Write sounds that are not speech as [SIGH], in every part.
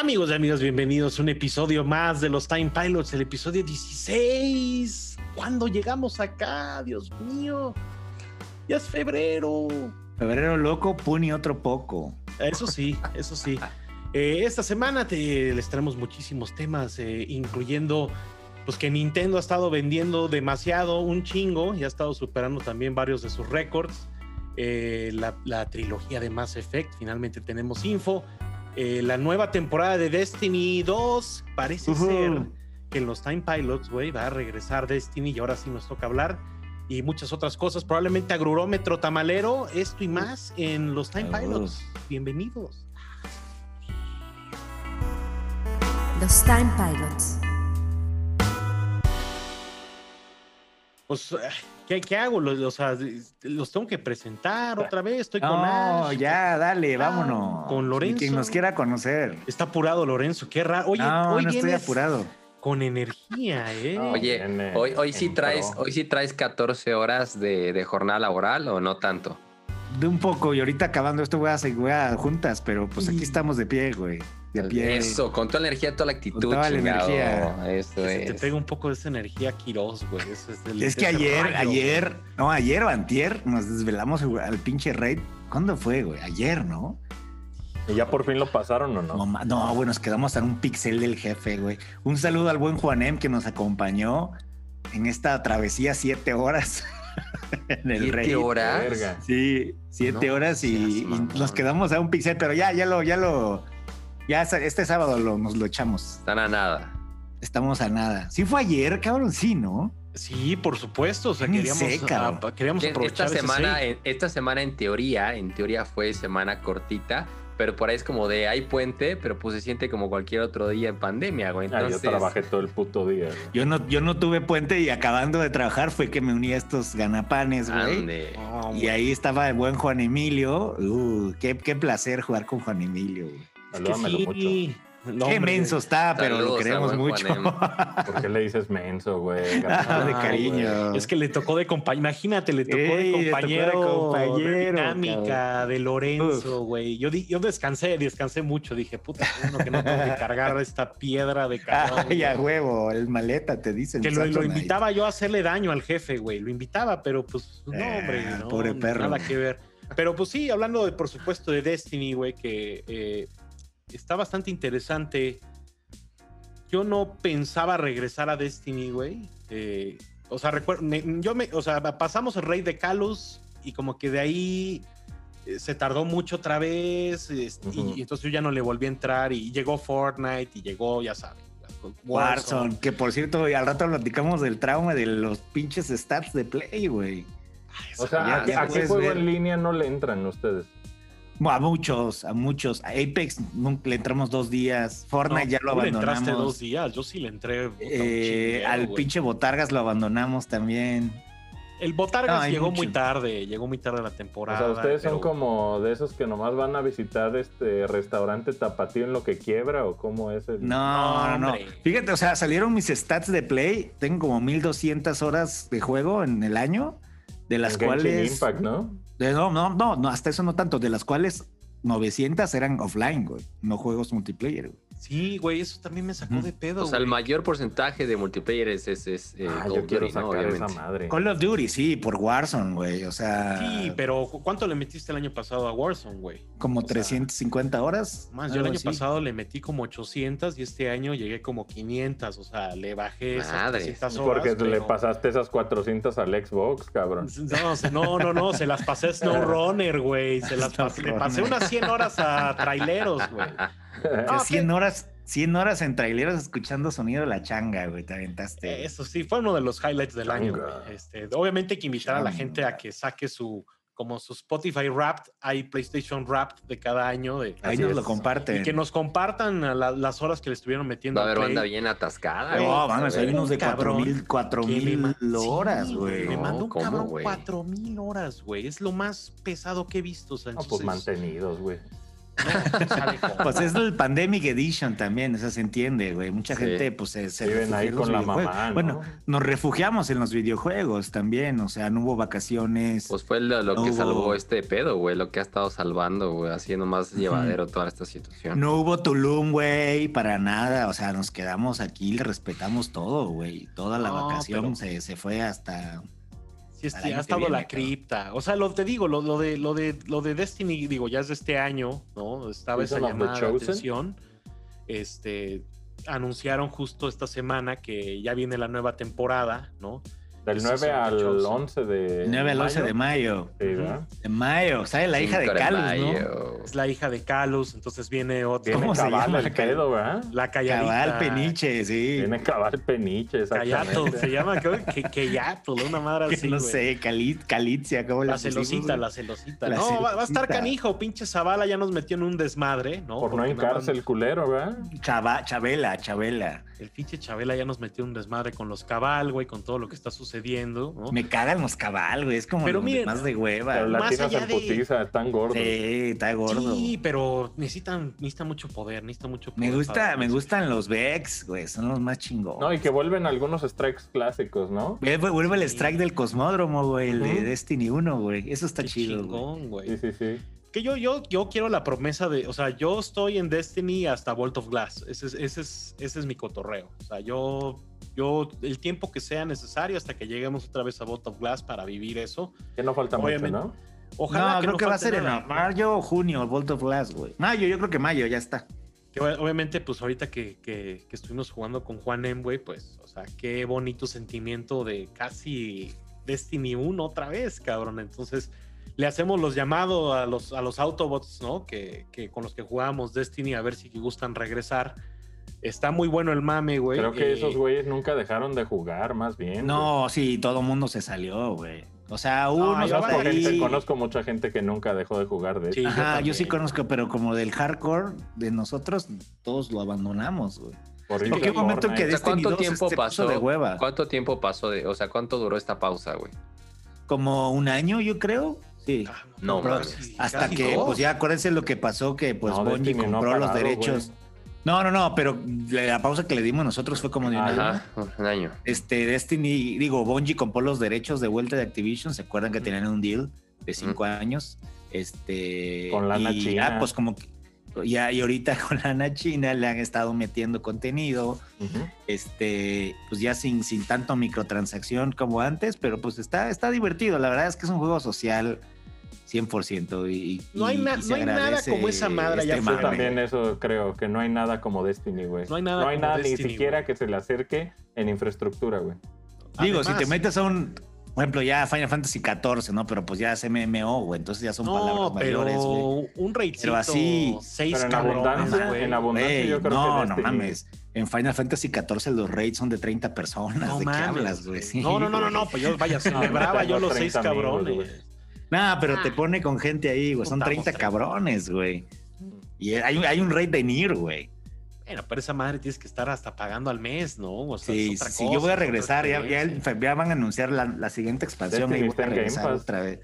Amigos y amigas, bienvenidos a un episodio más de los Time Pilots, el episodio 16. ¿Cuándo llegamos acá? Dios mío. Ya es febrero. Febrero loco, puni otro poco. Eso sí, eso sí. Eh, esta semana te, les traemos muchísimos temas, eh, incluyendo pues que Nintendo ha estado vendiendo demasiado, un chingo, y ha estado superando también varios de sus récords. Eh, la, la trilogía de Mass Effect, finalmente tenemos info. Eh, la nueva temporada de Destiny 2 parece ser que en los Time Pilots, güey, va a regresar Destiny y ahora sí nos toca hablar. Y muchas otras cosas, probablemente agrurómetro tamalero, esto y más en los Time Pilots. Bienvenidos. Los Time Pilots. Pues, ¿qué, qué hago? Los, o sea, los tengo que presentar otra vez. Estoy con No, Ash. ya, dale, Ah, vámonos. con Lorenzo. Quien nos quiera conocer. Está apurado Lorenzo, qué raro. Oye, no, hoy no estoy apurado. con energía, ¿eh? No, Oye, viene hoy, hoy sí traes, pro. hoy sí traes 14 horas de, de jornada laboral o no tanto. De un poco, y ahorita acabando esto voy a seguir juntas, pero pues aquí estamos de pie, güey. De pie. Eso, con toda la energía, toda la actitud. Con toda la chingado. energía. Eso Se te es. pega un poco de esa energía Quirós, güey. Es, Es que ayer, rayo, ayer, güey. no, ayer o antier nos desvelamos al pinche raid. ¿Cuándo fue, güey? Ayer, ¿no? ¿Y ya por fin lo pasaron o no? No, no, güey, nos quedamos en un pixel del jefe, güey. Un saludo al buen Juanem que nos acompañó en esta travesía siete horas [LAUGHS] en el ¿Siete horas? Sí, siete No horas y, seas y mamón. nos quedamos a un pixel, pero ya, ya lo, ya lo, ya este sábado lo, nos lo echamos. Están a nada. Estamos a nada. Sí fue ayer, cabrón, sí, ¿no? Sí, por supuesto. O sea, queríamos, sé, cabrón. ah, queríamos Que aprovechar Esta semana, en, esta semana en teoría, en teoría fue semana cortita, pero por ahí es como de hay puente, pero pues se siente como cualquier otro día en pandemia, güey. Ah, Entonces, yo trabajé todo el puto día. güey. Yo no, yo no tuve puente y acabando de trabajar fue que me uní a estos ganapanes, güey. ande. No, Y güey. ahí estaba el buen Juan Emilio. Uh, qué, qué placer jugar con Juan Emilio. güey. Es que Salúdamelo mucho. sí. No, qué hombre, menso está, pero lo Saludos queremos mucho. [LAUGHS] ¿Por qué le dices menso, güey? Ah, [LAUGHS] de Ah, cariño. Es que le tocó de compañero. Imagínate, le tocó Ey, de tocó de compañero. compañero, de dinámica cabrón. de Lorenzo, güey. Yo, di- yo descansé, descansé mucho. Dije, puta, uno que no tengo que cargar esta piedra de cabrón. [LAUGHS] Ay, a huevo, el maleta te dicen. Que lo, invitaba yo a hacerle daño al jefe, güey. Lo invitaba, pero pues no, Eh, hombre, no, pobre perro. nada que ver. Pero pues sí, hablando de, por supuesto, de Destiny, güey, que eh, está bastante interesante. Yo no pensaba regresar a Destiny, güey. Eh, o sea, recuerdo, me- yo me, o sea, pasamos el rey de Calus y como que de ahí eh, se tardó mucho otra vez este, y- entonces yo ya no le volví a entrar y llegó Fortnite y llegó, ya saben. Warzone, que por cierto, al rato platicamos del trauma de los pinches stats de Play, güey. O sea, Ya- ¿a qué, ya a qué puedes juego ver. en línea no le entran ustedes? A muchos, a muchos. A Apex nunca le entramos dos días. Fortnite No, ya lo tú le entraste dos abandonamos. días, yo sí le entré. puta, Eh, al pinche Botargas lo abandonamos también. El Botargas No, llegó mucho. muy tarde, llegó muy tarde la O temporada. sea, ustedes son como de esos que nomás van a visitar este restaurante tapatío en lo que quiebra o cómo es el... No, no, no. hombre. Fíjate, o sea, salieron mis stats de Play. Tengo como 1200 horas de juego en el año, de las cuales. Impact, ¿no? De- no, no, no, no, hasta eso no tanto. De las cuales 900 eran offline, güey. No juegos multiplayer, güey. Sí, güey, eso también me sacó de pedo. O sea, el mayor porcentaje de multiplayer es, es, es, eh, Ah, Call yo of quiero Duty, esa madre. Call of Duty, sí, por Warzone, güey. O sea, Sí, pero ¿cu- ¿cuánto le metiste el año pasado a Warzone, güey? como o sea, 350 horas. Más, yo el año así. pasado le metí como 800 y este año llegué como 500, o sea, le bajé esas. 300 horas. Porque le pasaste esas 400 al Xbox, cabrón. No, no, no, no, se las pasé a [LAUGHS] SnowRunner, güey. Se las pasé, le pasé unas 100 horas a traileros, güey. O sea, No, 100 horas, 100 horas en traileros escuchando sonido de la changa, güey. Te aventaste. Eso sí, fue uno de los highlights del año. Changa. güey. Este, obviamente hay que invitar a la gente a que saque su, como su Spotify Wrapped, hay PlayStation Wrapped de cada año. De, Ahí nos es. lo comparten. y que nos compartan a la- las horas que le estuvieron metiendo. Va a haber banda bien atascada. Güey, No, güey. mames, A hay unos de Un cabrón 4000 4000 Que me ma- horas, Sí, güey. Me mandó un ¿cómo, cabrón güey? 4000 horas, güey. Es lo más pesado que he visto. o sea, No, pues mantenidos, güey. [LAUGHS] Pues es el Pandemic Edition también, eso se entiende, güey. Mucha Sí. gente, pues, se, se Viven ahí con la mamá, ¿no? Bueno, nos refugiamos en los videojuegos también, o sea, no hubo vacaciones. Pues fue lo, lo No que hubo- salvó este pedo, güey. Lo que ha estado salvando, güey. Haciendo más llevadero toda esta situación. No hubo Tulum, güey, para nada. O sea, nos quedamos aquí, le respetamos todo, güey. Toda la No, vacación pero- se, se fue hasta. Sí, ha estado viene, la cripta. O sea, lo te digo, lo, lo de lo de lo de Destiny, digo, ya es de este año, ¿no? Estaba esa llamada de atención. Este anunciaron justo esta semana que ya viene la nueva temporada, ¿no? Del Sí, 9 son al Chosen. 11 de. 9 al 11 de mayo. Sí, ¿verdad? De mayo. ¿Sabes? La hija de Calus, ¿no? Es la hija de Calus, entonces viene otra. Tiene ¿Cómo se llama? el pedo, ¿verdad? La calladita. Cabal Peniche, sí. Tiene cabal peniche, Callato, exactamente. se llama, creo que Callato, una madre [LAUGHS] Que así. no sé, Calit, Calitzia, ¿cómo le La celosita, la celosita. La no, va, va a estar canijo, pinche Zavala ya nos metió en un desmadre, ¿no? Por no hincarse el culero, ¿verdad? Chava, Chabela, Chabela. El pinche Chabela ya nos metió en un desmadre con los cabal, güey, con todo lo que está sucediendo, ¿no? Me cagan los cabal, güey. Es como Pero lo miren, más de hueva. Pero güey. más allá en de- putiza, están gordos. Sí, está gordo. Sí, pero necesitan, necesitan mucho poder, necesitan mucho poder. Me gusta, para- me gustan los Vex, güey. Son los más chingones. No, y que vuelven algunos strikes clásicos, ¿no? Vuelve, vuelve el strike del cosmódromo, güey, el de. Destiny 1, güey. Eso está Qué chido, chingón, güey. Sí, sí, sí. Que yo, yo, yo quiero la promesa de, o sea, yo estoy en Destiny hasta Vault of Glass. Ese es, ese es, ese es mi cotorreo. O sea, yo, yo, el tiempo que sea necesario hasta que lleguemos otra vez a Vault of Glass para vivir eso. Que no falta Obviamente. mucho, ¿no? Ojalá no, que creo no que va a ser nada. en mayo o junio, el Vault of Glass, güey. Mayo, yo creo que mayo, ya está. Que ob- obviamente, pues ahorita que, que- que estuvimos jugando con Juan M, güey, pues, o sea, qué bonito sentimiento de casi Destiny 1 otra vez, cabrón. Entonces, le hacemos los llamados a los, a los Autobots, ¿no? Que, que con los que jugamos Destiny, a ver si gustan regresar. Está muy bueno el mame, güey. Creo que Eh, esos güeyes nunca dejaron de jugar, más bien. No, sí, todo mundo se salió, güey. O sea, uno yo Conozco, Ahí- gente, conozco mucha gente que nunca dejó de jugar de Sí, eso. yo Ajá, yo, sí conozco, pero como del hardcore de nosotros, todos lo abandonamos, güey. Por Porque un momento en que Destiny ¿cuánto 2 tiempo se puso pasó? de hueva. ¿Cuánto tiempo pasó de, o sea, cuánto duró esta pausa, güey? Como un año, yo creo. Sí. ah, No, mames. hasta casi que, pues ya acuérdense lo que pasó, que pues No, no ha compró los derechos. güey. No, no, no, pero la pausa que le dimos nosotros fue como de un año. Ajá, un año. Este, Destiny, digo, Bungie compró los derechos de vuelta de Activision. ¿Se acuerdan que tenían un deal de cinco años? Este. Con lana y china. Ya, pues como que. Ya, y ahorita [LAUGHS] con lana china le han estado metiendo contenido. Este, pues ya sin, sin tanto microtransacción como antes, pero pues está, está divertido. La verdad es que es un juego social 100%. Y, No hay y- na- y no hay nada como esa madre este también eso creo, que no hay nada como Destiny, güey. No hay nada como ni Destiny, siquiera güey. que se le acerque en infraestructura, güey. Digo, si te metes a un, por ejemplo, ya Final Fantasy XIV, ¿no? Pero pues ya es MMO, güey. Entonces ya son No, palabras pero mayores, güey. un raidcito, Pero así- seis Pero en cabrones, abundancia, güey. en abundancia Güey, yo creo no, que no mames. En Final Fantasy XIV los raids son de 30 personas. No ¿De mames, qué hablas, güey? Sí, no, no, no, no, no, pues yo, vaya, [LAUGHS] No, celebraba yo los seis 30 amigos, cabrones. güey. Nah, pero te Ah. pone con gente ahí, güey. Son Juntamos 30 tres. cabrones, güey. Y hay, un- hay un raid de Nier, güey. Bueno, pero esa madre tienes que estar hasta pagando al mes, ¿no? O sea, Sí, es otra sí, cosa, yo voy a regresar. Ya, ya, experiencia. ya van a anunciar la, la siguiente expansión y voy está a en Game regresar Pass. otra vez.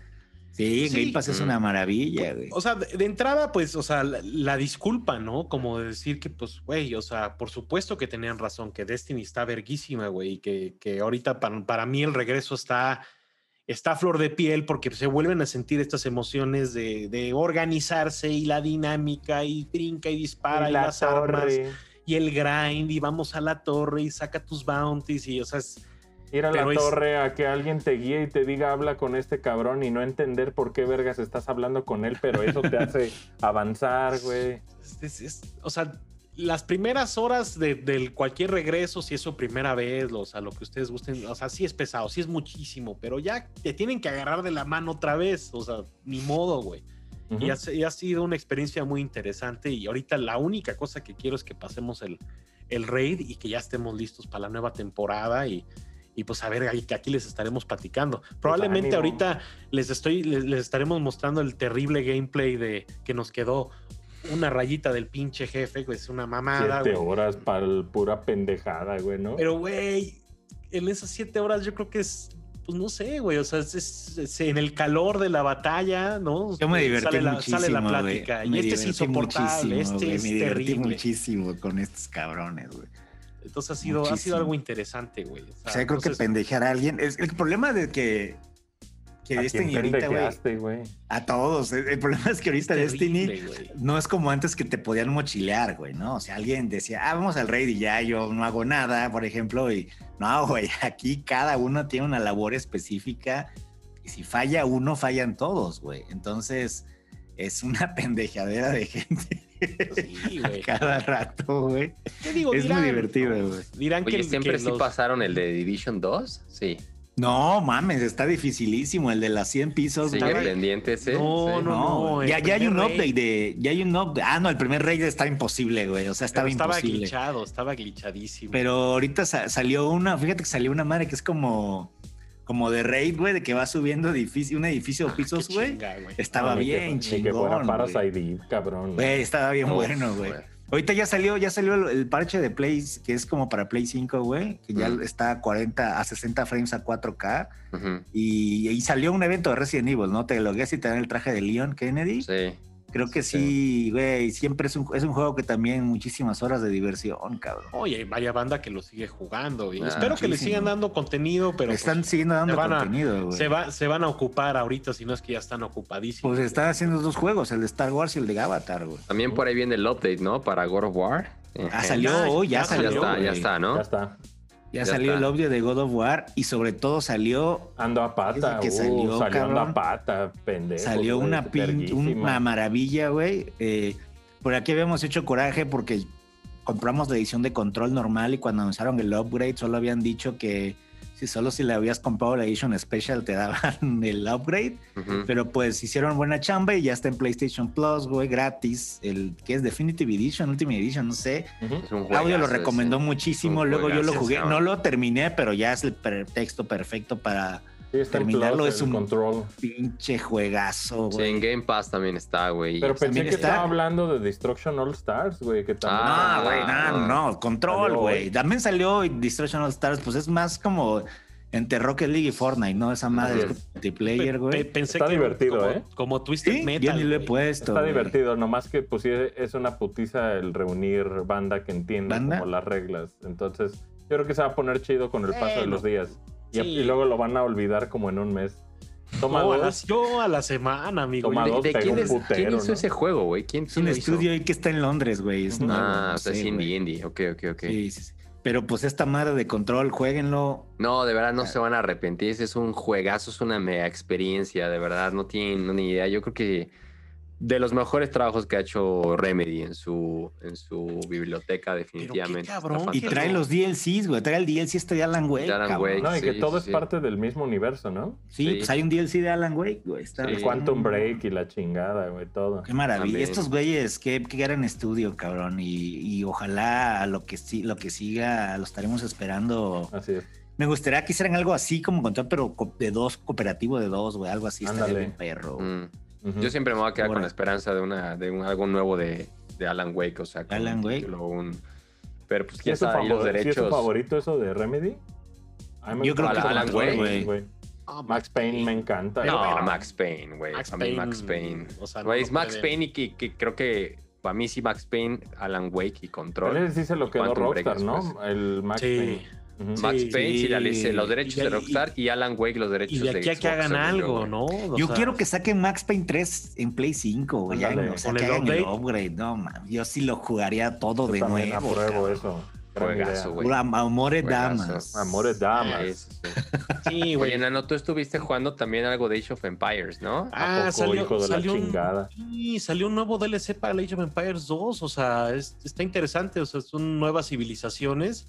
Sí, Sí. Game Pass es Mm. una maravilla, güey. O sea, de, de entrada, pues, o sea, la, la disculpa, ¿no? Como de decir que, pues, güey, o sea, por supuesto que tenían razón, que Destiny está verguísima, güey, y que, que ahorita para, para mí el regreso está, está a flor de piel porque se vuelven a sentir estas emociones de, de organizarse y la dinámica y brinca y dispara y, Y la las armas y el grind y vamos a la torre y saca tus bounties y, o sea, es, Ir a la es- torre a que alguien te guíe y te diga habla con este cabrón y no entender por qué vergas estás hablando con él, pero eso te hace [LAUGHS] avanzar, güey. es- o sea, las primeras horas de, del cualquier regreso, si es su primera vez, o sea, lo que ustedes gusten, o sea, sí es pesado, sí es muchísimo, pero ya te tienen que agarrar de la mano otra vez, o sea, ni modo, güey. Y, ha, y ha sido una experiencia muy interesante y ahorita la única cosa que quiero es que pasemos el, el raid y que ya estemos listos para la nueva temporada y, y pues a ver, ahí que aquí les estaremos platicando. Probablemente ánimo. ahorita les estoy les, les estaremos mostrando el terrible gameplay de que nos quedó una rayita del pinche jefe, güey, es una mamada, Siete güey. horas para pura pendejada, güey, ¿no? Pero güey, en esas siete horas yo creo que es pues no sé, güey, o sea, es, es- es en el calor de la batalla, ¿no? Yo me divertí sale la, muchísimo. Sale la güey. plática. Me Y este es insoportable, muchísimo, este güey. es Me divertí terrible. muchísimo con estos cabrones, güey. Entonces ha sido, ha sido algo interesante, güey. O O sea, sea, creo que entonces- pendejear a alguien. Es, el problema de que. Que ¿A Destiny ahorita, güey. A todos. El, el problema es que ahorita terrible, Destiny no es como antes que te podían mochilear, güey, ¿no? O sea, alguien decía, ah, vamos al raid y ya yo no hago nada, por ejemplo, y no, [LAUGHS] güey, aquí cada uno tiene una labor específica y si falla uno, fallan todos, güey. Entonces, es una [LAUGHS] pendejadera de gente Sí, güey. [LAUGHS] cada rato, güey. ¿Qué digo? Es muy divertido, güey. Dirán Oye, que, ¿siempre que sí los- pasaron el de Division 2? Sí. No, mames, está dificilísimo el de las 100 pisos, Sigue güey. pendiente ese. No, sí. no, No, ya, ya hay un update de, ya hay un update. Ah, no, el primer raid está imposible, güey. O sea, estaba Pero estaba imposible. glitchado, estaba glitchadísimo. Pero ahorita sa- salió una, fíjate que salió una madre que es como, como de raid, güey, de que va subiendo edificio, un edificio de Ah, pisos, güey. Estaba bien Ni que fuera chingón. Parasite cabrón. Güey, estaba bien Uf, bueno, güey. Ahorita ya salió, ya salió el, el parche de Play, que es como para Play 5, güey, que ya Mm. está a 40, a 60 frames a 4K. Ujú, Y, y salió un evento de Resident Evil, ¿no? Te logueas y te dan el traje de Leon Kennedy. Sí. Creo que sí, güey, siempre es un, es un juego que también muchísimas horas de diversión, cabrón. Oye, vaya banda que lo sigue jugando. Y Ah, espero que le sigan dando contenido, pero Le pues, están siguiendo dando se van a- contenido, güey. se, va, se van a ocupar ahorita, si no es que ya están ocupadísimos. Pues están haciendo dos juegos, el de Star Wars y el de Avatar, güey. También por ahí viene el update, ¿no? Para God of War. Ah, salió Ya, hoy, ya, salió. Ya está, ya está, ¿no? Ya está. Ya, Ya salió está. el update de God of War y sobre todo salió Ando a pata. que uh, salió, salió, ando a pata, pendejo. salió güey, una, pin- una maravilla, güey. Eh, por aquí habíamos hecho coraje porque compramos la edición de control normal y cuando anunciaron el upgrade solo habían dicho que si solo si le habías comprado la edition special te daban [LAUGHS] el upgrade. Pero pues hicieron buena chamba y ya está en PlayStation Plus, güey, gratis. El que es Definitive Edition, Ultimate Edition, no sé. Un Claudio lo recomendó ese. muchísimo. Luego yo lo jugué. No lo terminé, pero ya es el pretexto perfecto para Sí, está en terminarlo. Es un control. pinche juegazo, Sí, güey. en Game Pass también está, güey. Pero pensé que está- estaba hablando de Destruction All Stars, güey. Que también. Ah, Ah, güey, no, no. no, control, güey. También salió Destruction All Stars, pues es más como entre Rocket League y Fortnite, ¿no? Esa madre es multiplayer, güey. pe- pensé Está que divertido, como, ¿eh? Como Twisted Sí, Metal. yo ni lo he güey. puesto. Está divertido, nomás que pues sí es una putiza el reunir banda que entienda como las reglas. Entonces, yo creo que se va a poner chido con el paso de los días. Y, sí. y luego lo van a olvidar como en un mes. Toma No, a dos. las- yo a la semana, amigo. Toma dos. ¿De quién, un es- putero, quién hizo ¿no? ese juego, güey? ¿Quién, Es quién un lo hizo? estudio ahí que está en Londres, güey. Es Ah, no o sea, sé, es indie, indie. Ok, ok, ok. Sí, sí, sí. Pero pues esta madre de control, jueguenlo. No, de verdad no se van a arrepentir. Ese es un juegazo, es una mega experiencia, de verdad. No tienen ni idea. Yo creo que de los mejores trabajos que ha hecho Remedy en su, en su biblioteca, definitivamente. cabrón, Y trae los DLCs, güey. Trae el DLC este de Alan Wake. De Alan cabrón. Wake. No, y que Sí, todo sí, es sí. parte del mismo universo, ¿no? Sí, Sí. pues hay un DLC de Alan Wake, güey. Está, Sí. El Quantum Break y la chingada, güey, todo. Qué maravilla. También. Estos güeyes, qué, qué gran estudio, cabrón. Y, y ojalá a lo que sí, lo que siga, lo estaremos esperando. Así es. Me gustaría que hicieran algo así como control, pero de dos, cooperativo de dos, güey. Algo así estaría Ándale. bien perro. Mm. Yo siempre me voy a quedar con la esperanza de una de un, algo nuevo de, de Alan Wake, o sea, con Alan un Wake. un- Pero pues ¿Sí quién es, tu sabe los favor- sí es tu derechos. favorito eso de Remedy? Yo creo que Alan Wake, Wake. Ah, Max Payne me encanta. No, bueno. Max Payne, güey. Max a mí Max Payne, Payne. o sea, no Güey, lo es Max Payne y que, que creo que para mí sí Max Payne, Alan Wake y Control. Él sí se lo Break Rockstar, ¿no? El Max Sí. Payne. Ujú. Max Sí, Payne sí, la ley- los derechos Y de- de Rockstar y, Alan Wake los derechos Y de aquí a que hagan algo. ¿no? O Yo sea, quiero que saquen Max Payne 3 en Play 5, güey. O sea, que el hagan el upgrade. No, man. Yo sí lo jugaría todo Yo de nuevo. apruebo cabrón. eso. Juegazo, güey. Pura Amore Juegazo. damas. Amores damas. Eso, sí. Sí, [LAUGHS] güey. Oye, Nano, tú estuviste jugando también algo de Age of Empires, ¿no? Ah, ¿A poco, salió, hijo de la salió un- sí, salió un nuevo DLC para Age of Empires 2. O sea, es- está interesante. O sea, son nuevas civilizaciones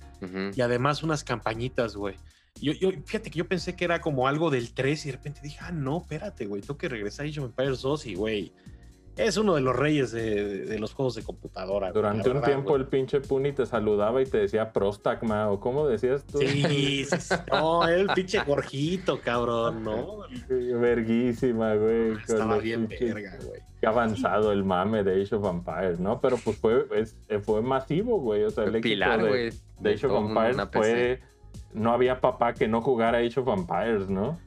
y además unas campañitas, güey. Yo, yo, fíjate que yo pensé que era como algo del 3 y de repente dije, ah, no, espérate, güey, tengo que regresar a Age of Empires 2 y, güey, es uno de los reyes de, de los juegos de computadora. güey, Durante un verdad, tiempo güey. el pinche Puni te saludaba y te decía Prostagma, o cómo decías tú. Sí, [LAUGHS] sí, sí. no, el pinche gorjito, cabrón, ¿no? Verguísima, güey. con Estaba bien pinches- verga, güey. Qué avanzado el mame de Age of Empires, ¿no? Pero pues fue, es- fue masivo, güey. O sea, el éxito pilar, de, güey. de Age of PC. fue no había papá que no jugara Age of Vampires, ¿no?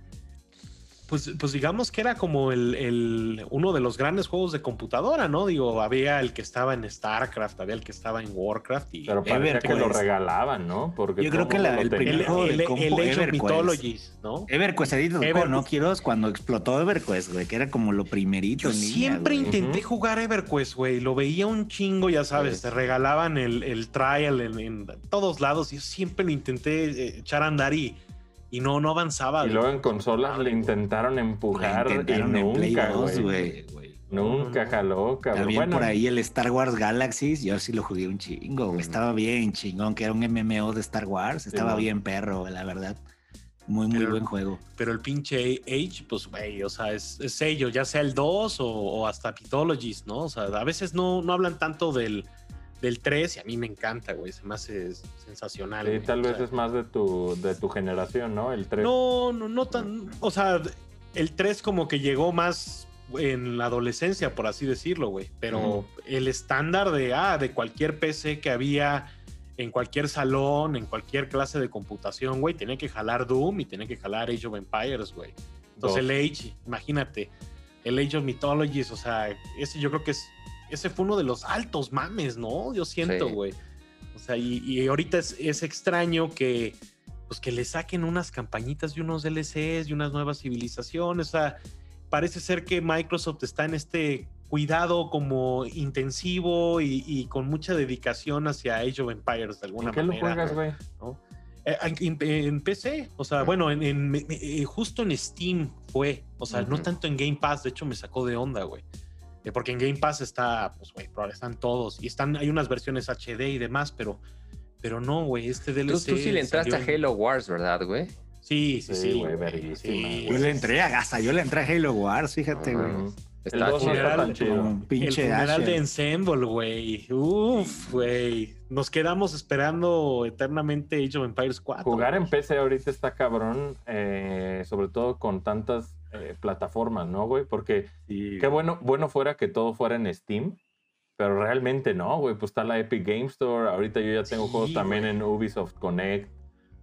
Pues, pues digamos que era como el, el- uno de los grandes juegos de computadora, ¿no? Digo, había el que estaba en StarCraft, había el que estaba en Warcraft y Pero parecía que lo regalaban, ¿no? Porque Yo creo que la- el primer juego el- compu, el Age of EverQuest. Mythologies, ¿no? EverQuest, Ever- ¿no, Quiroz? Cuando explotó EverQuest, güey, que era como lo primerito Yo siempre güey. intenté jugar EverQuest, güey. Lo veía un chingo, ya sabes, Sí. te regalaban el, el trial en, en todos lados. y Yo siempre lo intenté eh, echar a andar y, y no, no avanzaba. Y luego en consolas le intentaron empujar intentaron y en Play nunca, 2, güey. Nunca jaló, cabrón. También Bueno, por ahí el Star Wars Galaxies, yo sí lo jugué un chingo, güey. Estaba bien chingón, que era un MMO de Star Wars. Estaba bien perro, güey, la verdad. Muy, muy Pero- buen juego. Pero el pinche Age, pues, güey, o sea, es, es sello, ya sea el 2 o, o hasta Mythologies, ¿no? O sea, a veces no, no hablan tanto del, del 3 y a mí me encanta, güey. Se me hace sensacional. sí, güey, tal vez sea. es más de tu, de tu generación, ¿no? El 3. No, no, no tan. O sea, el 3 como que llegó más en la adolescencia, por así decirlo, güey. Pero el estándar de, ah, de cualquier PC que había en cualquier salón, en cualquier clase de computación, güey, tenía que jalar Doom y tenía que jalar Age of Empires, güey. Entonces el Age, imagínate, el Age of Mythologies, o sea, ese yo creo que es, ese fue uno de los altos mames, ¿no? Yo siento, Sí. güey. O sea, y, y ahorita es, es extraño que, pues que le saquen unas campañitas y unos DLCs y unas nuevas civilizaciones. O sea, parece ser que Microsoft está en este cuidado como intensivo y, y con mucha dedicación hacia Age of Empires de alguna ¿En qué lo juegas, güey? Eh, En, en PC, o sea, Ah. bueno, en, en- eh, justo en Steam fue, o sea, no tanto en Game Pass, de hecho me sacó de onda, güey. Eh, porque en Game Pass está, pues, güey, están todos y están, hay unas versiones HD y demás, pero, pero no, güey, este DLC. Tú, tú sí le entraste a Halo Wars, ¿verdad, güey? Sí, sí, Sí, güey, sí, Yo le entré, a- hasta yo le entré a Halo Wars, fíjate, güey. Ujú. Está El 2 no chido. está tan El pinche funeral Asher. de Ensemble, güey. Uf, güey. Nos quedamos esperando eternamente Age of Empires 4. Jugar en. PC ahorita está cabrón, eh, sobre todo con tantas eh, plataformas, ¿no, güey? Porque Sí, qué bueno, bueno fuera que todo fuera en Steam, pero realmente no, güey. Pues está la Epic Game Store, ahorita yo ya tengo Sí, juegos también güey. en Ubisoft Connect,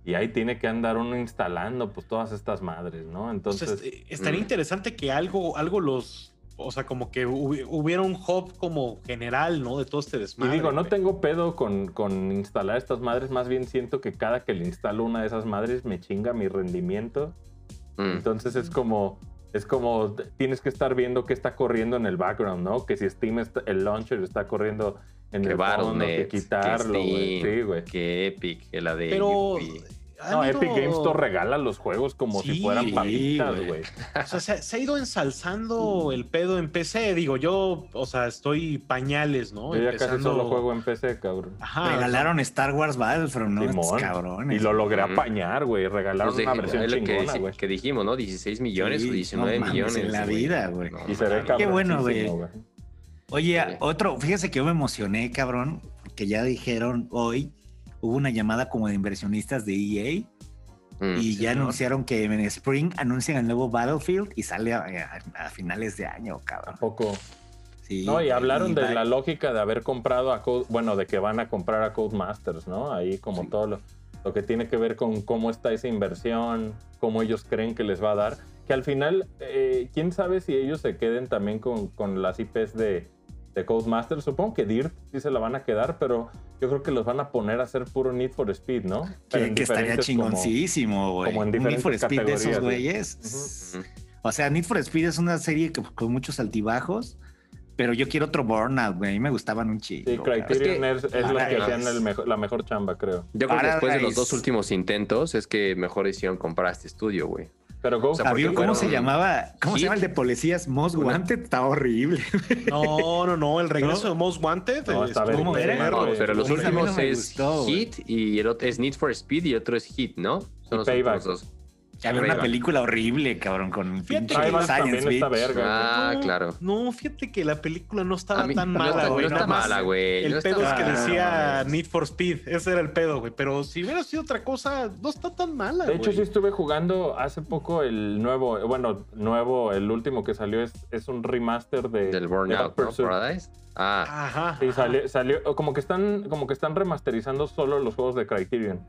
y ahí tiene que andar uno instalando pues todas estas madres, ¿no? O sea, Entonces, est- eh, estaría mm. interesante que algo, algo los. O sea, como que hubi- hubiera un hub como general, ¿no? De todo este y desmadre. digo, no tengo pedo con, con instalar estas madres, más bien siento que cada que le instalo una de esas madres me chinga mi rendimiento. Mm. Entonces es como, es como tienes que estar viendo qué está corriendo en el background, ¿no? Que si Steam está- el launcher está corriendo en Que el fondo, que quitarlo, que Sí, güey. Que Epic, que la de Pero. Han No, ido- Epic Games Store regala los juegos como si fueran papitas, güey. O sea, se, se ha ido ensalzando el pedo en PC. Digo, yo, o sea, estoy pañales, ¿no? Yo ya casi Empezando- solo juego en PC, cabrón. Ajá. Regalaron Star Wars Battlefront, ¿no? Simón. cabrones. Y lo logré apañar, güey. Regalaron Pues de- una versión chingona, güey. que dijimos, ¿no? 16 millones Sí, o 19 no mames, millones. en la vida, güey. No, Y se ve cabrón. Qué bueno, güey. güey. Oye, Sí. otro, fíjese que yo me emocioné, cabrón, porque ya dijeron hoy, hubo una llamada como de inversionistas de EA Mm. y ya anunciaron que en Spring anuncian el nuevo Battlefield y sale a, a- a finales de año, cabrón. Poco. Sí, No, y hablaron de la lógica de haber comprado a Code, bueno, de que van a comprar a Codemasters, ¿no? Ahí como Sí. todo lo, lo que tiene que ver con cómo está esa inversión, cómo ellos creen que les va a dar, que al final, eh, quién sabe si ellos se queden también con, con las IPs de, de Codemasters. Supongo que Dirt sí se la van a quedar, pero yo creo que los van a poner a hacer puro Need for Speed, ¿no? Pero Que, que estaría diferentes chingoncísimo, güey. como en Un Need diferentes for Speed de esos güeyes. O sea, Need for Speed es una serie que- con muchos altibajos, pero yo quiero otro Burnout, güey. A mí me gustaban un chingo. Sí. Criterion es, es los que Paradise. hacían el mejor- la mejor chamba, creo. Yo creo que después de los dos últimos intentos es que mejor hicieron comprar este estudio, güey. Pero O sea, ¿Cómo fueron- se llamaba? ¿Cómo se llama el de policías? Most Una- Wanted. Está horrible. No, no, no. El regreso ¿No? de Most Wanted. No, está ¿Cómo bien, era? No, pero los no últimos me es gustó. Hit y el otro es Need for Speed y otro es Hit, ¿no? Son los Payback. dos. Que había una película horrible, cabrón, con Fíjate pinche Science Beach. verga. Ah, No, claro. No, fíjate que la película no estaba mí- tan no mala, está- güey. no está nada más mala, güey. El no pedo está es que decía No, Need for Speed. Ese era el pedo, güey. Pero si hubiera sido otra cosa, no está tan mala, De hecho, güey. sí estuve jugando hace poco el nuevo, bueno, nuevo, el último que salió es, es un remaster de Del de Burnout. Paradise. Ah, Ajá. Sí, ajá. salió, salió- como que están, como que están remasterizando solo los juegos de Criterion.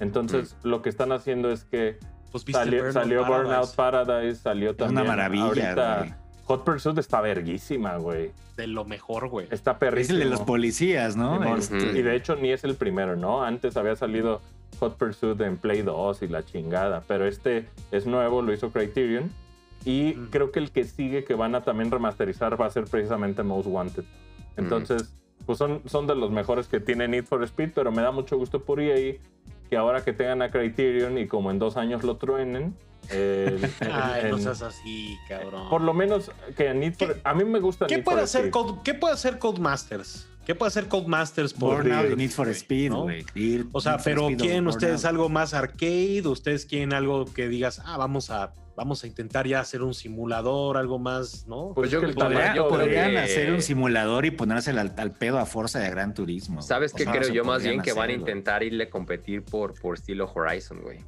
Entonces, lo que están haciendo es que Pues viste salió, Burnout salió Paradise. Burnout Paradise, salió Es también. una maravilla, ahorita güey. Hot Pursuit está verguísima, güey. De lo mejor, güey. Está Es perrísimo. el de los policías, ¿no? Este. Y de hecho ni es el primero, ¿no? Antes había salido Hot Pursuit en Play 2 y la chingada, pero este es nuevo, lo hizo Criterion. Y Mm. creo que el que sigue que van a también remasterizar va a ser precisamente Most Wanted. Entonces, pues son, son de los mejores que tiene Need for Speed, pero me da mucho gusto por EA que ahora que tengan a Criterion y como en dos años lo truenen, el- [LAUGHS] el- Ay, no en- seas así, cabrón. por lo menos que Need for... ¿Qué- a mí me gusta ¿Qué Need puede, for hacer Speed. Code, ¿Qué puede hacer Codemasters? ¿Qué puede hacer Codemasters por Burnout y Need for Speed, ¿no? O sea, pero ¿quieren Burnout. ustedes algo más arcade? ¿Ustedes quieren algo que digas, ah, vamos a, vamos a intentar ya hacer un simulador, algo más, ¿no? Pues yo que el creo- Podría- yo podrían que- hacer un simulador y ponérselo al, al pedo a Forza de Gran Turismo. ¿Sabes qué creo yo más bien? Que van a intentar irle a competir por, por estilo Horizon, güey.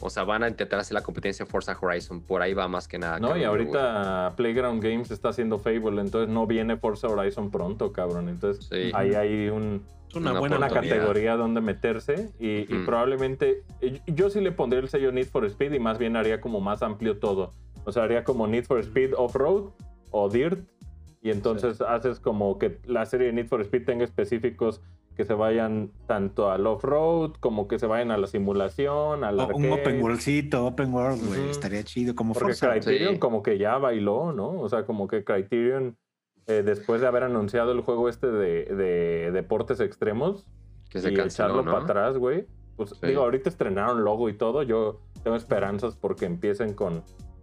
O sea, van a intentar hacer la competencia Forza Horizon. Por ahí va más que nada. No, y ahorita Playground Games está haciendo Fable, entonces no viene Forza Horizon pronto, cabrón. Entonces Sí. ahí hay un, Es una, una buena una categoría donde meterse y, y Ujú. probablemente yo sí le pondría el sello Need for Speed y más bien haría como más amplio todo. O sea, haría como Need for Speed Off-Road o Dirt y entonces haces como que la serie de Need for Speed tenga específicos que se vayan tanto al off-road como que se vayan a la simulación, a la un open worldcito, open world, güey. Ujú. Estaría chido como Porque Forza. Criterion Sí. como que ya bailó, ¿no? O sea, como que Criterion, eh, después de haber anunciado el juego este de, de deportes extremos Que se y canceló, echarlo ¿no? para atrás, güey. Pues Sí. digo, ahorita estrenaron logo y todo. Yo tengo esperanzas porque empiecen con,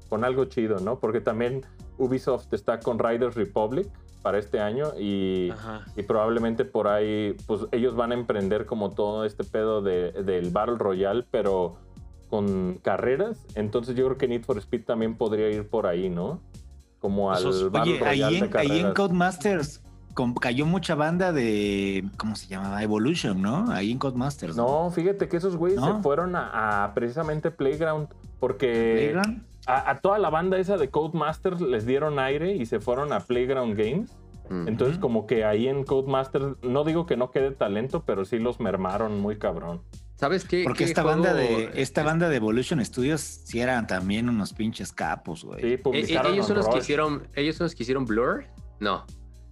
con algo chido, ¿no? Porque también Ubisoft está con Riders Republic para este año y probablemente por ahí, pues ellos van a emprender como todo este pedo de- del Battle Royale, pero con carreras. Entonces yo creo que Need for Speed también podría ir por ahí, ¿no? Como al Esos- Oye, ahí en, ahí en. Codemasters cayó mucha banda de. ¿Cómo se llamaba? Evolution, ¿no? Ahí en Codemasters. No, fíjate que esos güeyes ¿No? se fueron a, a precisamente Playground porque ¿Playground? a, a toda la banda esa de Codemasters les dieron aire y se fueron a Playground Games. Entonces, como que ahí en Codemasters, no digo que no quede talento, pero sí los mermaron muy cabrón. ¿Sabes qué? Porque qué esta juego- banda de esta es- banda de Evolution Studios sí eran también unos pinches capos, güey. Sí, Eh, eh, publicaron ellos son los que hicieron, ellos son los que hicieron Blur. No,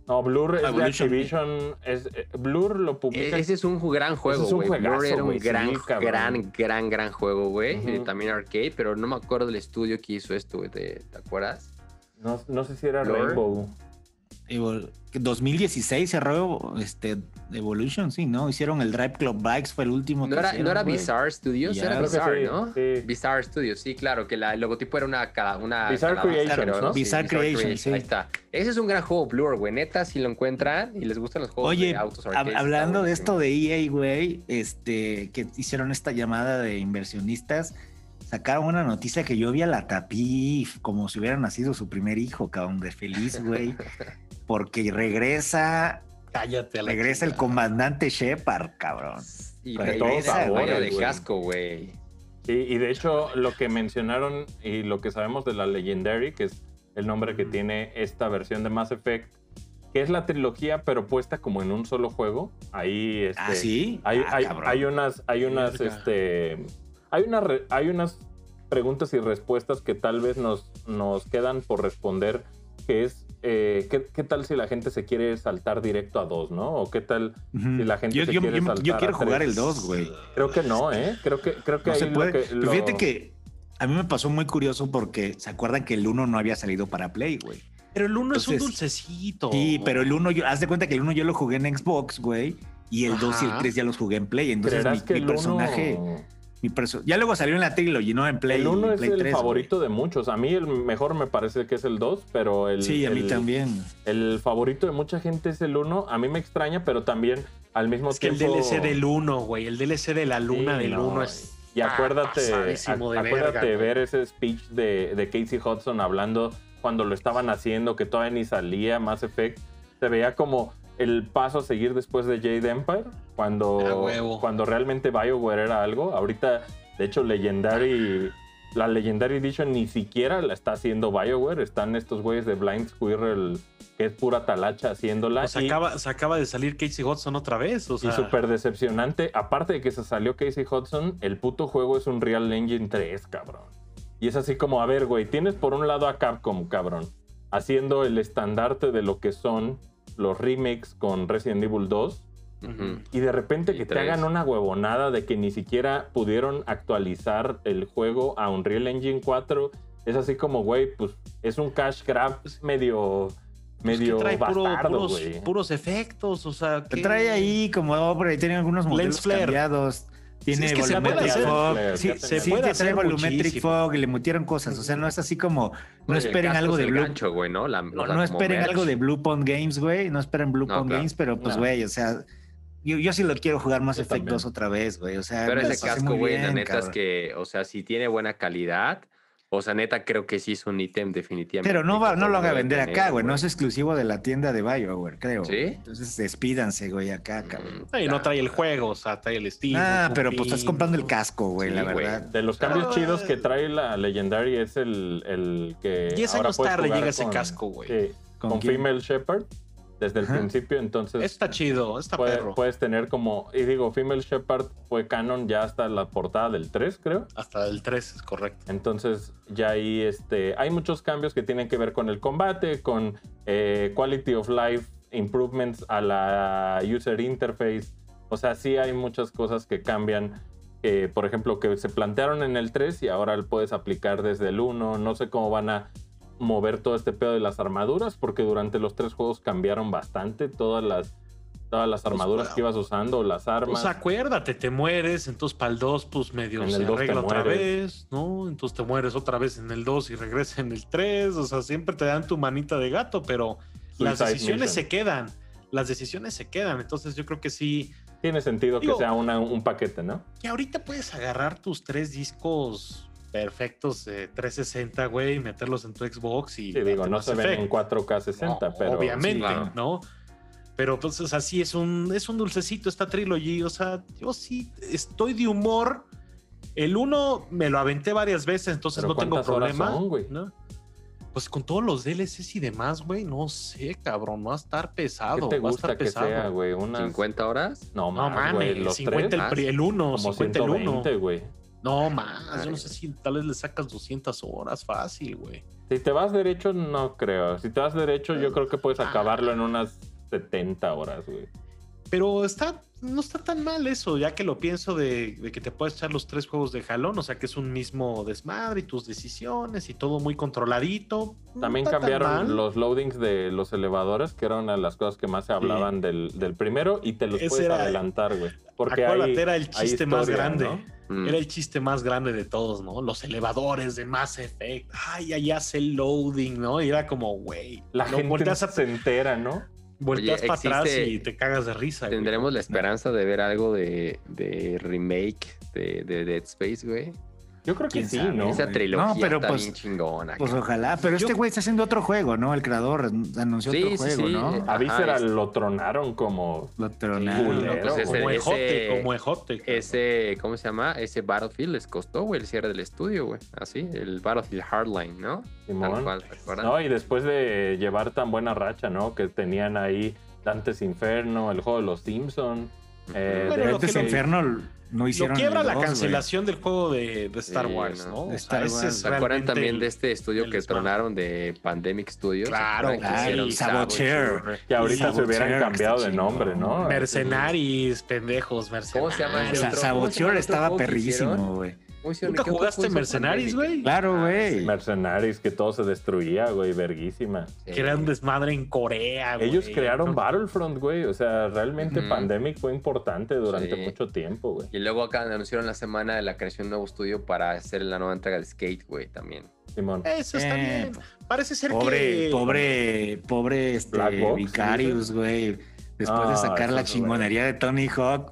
No, Blur es de Evolution. Activision. Es, eh, Blur lo publica. E- ese es un gran juego, es un güey. Blur juegazo, era un güey, sí, gran, gran, gran, gran juego, güey. Eh, también arcade, pero no me acuerdo del estudio que hizo esto, güey. ¿Te, te acuerdas? no, no sé si era Blur. Rainbow. Evol- 2016 cerró este Evolution, sí, ¿no? Hicieron el Drive Club Bikes, fue el último No que era, hicieron, no era. Bizarre Studios, era Bizarre, sí, ¿no? sí. Bizarre Studios, sí, claro, que la- el logotipo era una, una Bizarre Creations, ¿no? Sí, Bizarre Creations, sí. Ahí está. Ese es un gran juego Blur, güey. Neta, si lo encuentran y les gustan los juegos Oye, de autos hablando de esto de EA, güey, este, que hicieron esta llamada de inversionistas, sacaron una noticia que yo vi a la tapí como si hubiera nacido su primer hijo, cabrón, de feliz, güey, [LAUGHS] porque regresa, Cállate regresa el comandante Shepard, cabrón. Y Con de todos esa sabores, baño de casco, güey. Sí, y de hecho, lo que mencionaron y lo que sabemos de la Legendary, que es el nombre que tiene esta versión de Mass Effect, que es la trilogía, pero puesta como en un solo juego. Ahí este, ¿Ah, sí? Hay, Ah, hay, cabrón. hay unas, hay unas, este, hay una hay unas preguntas y respuestas que tal vez nos, nos quedan por responder, que es eh, ¿qué, qué tal si la gente se quiere saltar directo a dos, ¿no? O qué tal si la gente yo, se yo- quiere yo- saltar yo quiero a jugar tres? el 2, güey. Creo que no, ¿eh? Creo que, creo que No ahí se lo puede. que- Pero lo- fíjate que a mí me pasó muy curioso porque se acuerdan que el 1 no había salido para Play, güey. Pero el uno es un dulcecito. Sí, pero el 1, yo, haz de cuenta que el 1 yo lo jugué en Xbox, güey. Y el 2 y el Ajá. 3 ya los jugué en Play. Entonces mi, ¿Creerás que personaje. uno- Mi ya luego salió en la Trilogy, ¿no? En Play. el 1 es Play el 3, favorito de muchos. A mí el mejor me parece que es el 2, pero el. Sí, a mí el- también. el favorito de mucha gente es el 1. A mí me extraña, pero también al mismo Es que el tiempo... DLC del 1, güey. El DLC de la luna Sí, del no, 1 es. Y acuérdate, ac- acuérdate verga, güey. ver ese speech de, de Casey Hudson hablando cuando lo estaban haciendo, que todavía ni salía Mass Effect. Se veía como el paso a seguir después de Jade Empire, cuando, cuando realmente BioWare era algo. Ahorita, de hecho, Legendary la Legendary Edition ni siquiera la está haciendo BioWare. Están estos güeyes de Blind Squirrel, que es pura talacha haciéndola. Pues y- acaba, se acaba de salir Casey Hudson otra vez. O sea, y súper decepcionante. Aparte de que se salió Casey Hudson, el puto juego es un Real Engine 3, cabrón. Y es así como, a ver, güey, tienes por un lado a Capcom, cabrón, haciendo el estandarte de lo que son los remakes con Resident Evil 2. Y de repente Y que te hagan una huevonada de que ni siquiera pudieron actualizar el juego a Unreal Engine 4. Es así como, güey, pues es un cash grab medio, pues, medio que trae puro- bastardo, puros, efectos. O sea, Te que trae ahí como, oh, pero ahí tiene algunos modelos cambiados. Tiene es que se volumetric fog. Flare, Sí, puede hacer trae volumetric fog y le metieron cosas. O sea, no es así como, no Oye, esperen algo de Blue. gancho, güey, ¿no? La- esperen merch. algo de Blue Pond Games, güey. No esperen Blue No, Pond claro. Games, pero pues, No. güey, o sea, yo, yo sí lo quiero jugar más. 2 otra vez, güey. O sea, Pero ese casco, güey, la neta es cabrón. que, o sea, si tiene buena calidad, o sea, neta creo que sí es un ítem definitivamente. Pero no, va, no lo haga vender tener, acá, güey. No es exclusivo de la tienda de BioWare, creo. ¿Sí? güey. Entonces despídanse, güey, acá, cabrón. Mm, Y no trae el juego, o sea, trae el estilo. Ah, pero pues estás comprando el casco, güey, Sí, la güey. verdad. De los cambios chidos que trae la Legendary es el, el que. 10 ahora años puedes tarde jugar llega ese con- casco, güey. Sí, ¿Con con? Female Shepherd desde el Ajá. principio. Entonces, Está chido, está puede- perro. puedes tener como. Y digo, Female Shepherd fue canon ya hasta la portada del 3, creo. Hasta el 3 es correcto. Entonces, ya ahí este, hay muchos cambios que tienen que ver con el combate, con eh, quality of life improvements a la user interface. O sea, sí hay muchas cosas que cambian. eh, por ejemplo, que se plantearon en el 3 y ahora lo puedes aplicar desde el 1. No sé cómo van a mover todo este pedo de las armaduras, porque durante los tres juegos cambiaron bastante todas las, todas las armaduras bueno. que ibas usando, las armas. Pues acuérdate, te mueres, entonces para el 2, pues medio En se el arregla otra vez, ¿no? Entonces te mueres otra vez en el 2 y regresa en el 3. O sea, siempre te dan tu manita de gato, pero las decisiones Mission. se quedan. Las decisiones se quedan. Entonces yo creo que sí. Tiene sentido Digo- que sea una- un paquete, ¿no? Que ahorita puedes agarrar tus tres discos perfectos de 360, güey, y meterlos en tu Xbox y. Sí, digo, no se ven Effect. en 4K 60, No, pero. Obviamente, sí, claro. ¿no? Pero pues, o sea, sí es un, es un dulcecito esta trilogía. O sea, yo sí estoy de humor. El uno me lo aventé varias veces, entonces Pero no tengo ¿cuántas horas problema. son, güey? ¿no? Pues con todos los DLCs y demás, güey, no sé, cabrón, va a estar ¿Qué pesado. te va a gusta estar que pesado. sea, güey? Unas... 50 horas. No, No mames, Los 50 tres, el, pri- el uno, como 50 el uno. 120, güey. No más, yo no sé si tal vez le sacas 200 horas fácil, güey. Si te vas derecho, no creo. Si te vas derecho, yo creo que puedes Ah. acabarlo en unas 70 horas, güey. Pero está, no está tan mal eso, ya que lo pienso de, de que te puedes echar los tres juegos de jalón, o sea que es un mismo desmadre y tus decisiones y todo muy controladito. También cambiaron los loadings de los elevadores, que era una de las cosas que más se hablaban del, del primero, y te los Ese puedes era- adelantar, güey. Porque hay, era el chiste más grande. ¿no? Mm. Era el chiste más grande de todos, ¿no? Los elevadores de Mass Effect. Ay, allá hace el loading, ¿no? Y era como, güey. La no, gente se entera, ¿no? Oye, para atrás y te cagas de risa. güey. Tendremos la esperanza de ver algo de, de remake de, de Dead Space, güey. Yo creo que ¿Quién sí, sabe? ¿no? Esa trilogía No, pero está pues- bien chingona. Pues ojalá, pero Yo- este güey está haciendo otro juego, ¿no? El creador anunció Sí, otro sí, juego, sí. ¿no? Ajá, A Visceral es- lo tronaron como... Lo tronaron. culero. pues ese- como ejote, como ejote. Ese, ¿cómo se llama? Ese Battlefield les costó, güey, el cierre del estudio, güey. Así, el Battlefield Hardline, ¿no? Simón. Tal cual. No, y después de llevar tan buena racha, ¿no? Que tenían ahí Dantes Inferno, el juego de los Simpson. Eh, Bueno, de- lo que Antes lo- Inferno no Lo hicieron quiebra el la dos, cancelación del juego de, de Star Sí, Wars, no. ¿no? De O sea, Star Wars. ¿Se acuerdan también el- de este estudio que tronaron de Pandemic Studios? ¿Se Claro, claro, hicieron Saboteur. Saboteur? que ahorita se hubieran Saboteur, cambiado de nombre. ¿no? Mercenaries, pendejos, mercenarios. ¿Cómo se llama otro- Saboteur ¿cómo se llama el otro estaba perrísimo, güey. ¿Nunca ¿Qué otro jugaste Mercenaries, güey? Claro, Ah, güey. sí. Mercenaries, que todo se destruía, güey, verguísima. Sí. Que era un desmadre en Corea, güey. Ellos crearon Battlefront, güey. O sea, realmente. Pandemic fue importante durante Sí. mucho tiempo, güey. Y luego acá anunciaron la semana de la creación de un nuevo estudio para hacer la nueva entrega de Skate, güey, también. Simón. Eso está Eh, bien. Parece ser Pobre, que... pobre, pobre este, Black Box, Vicarius, güey. Después Ah, de sacar eso la chingonería de Tony Hawk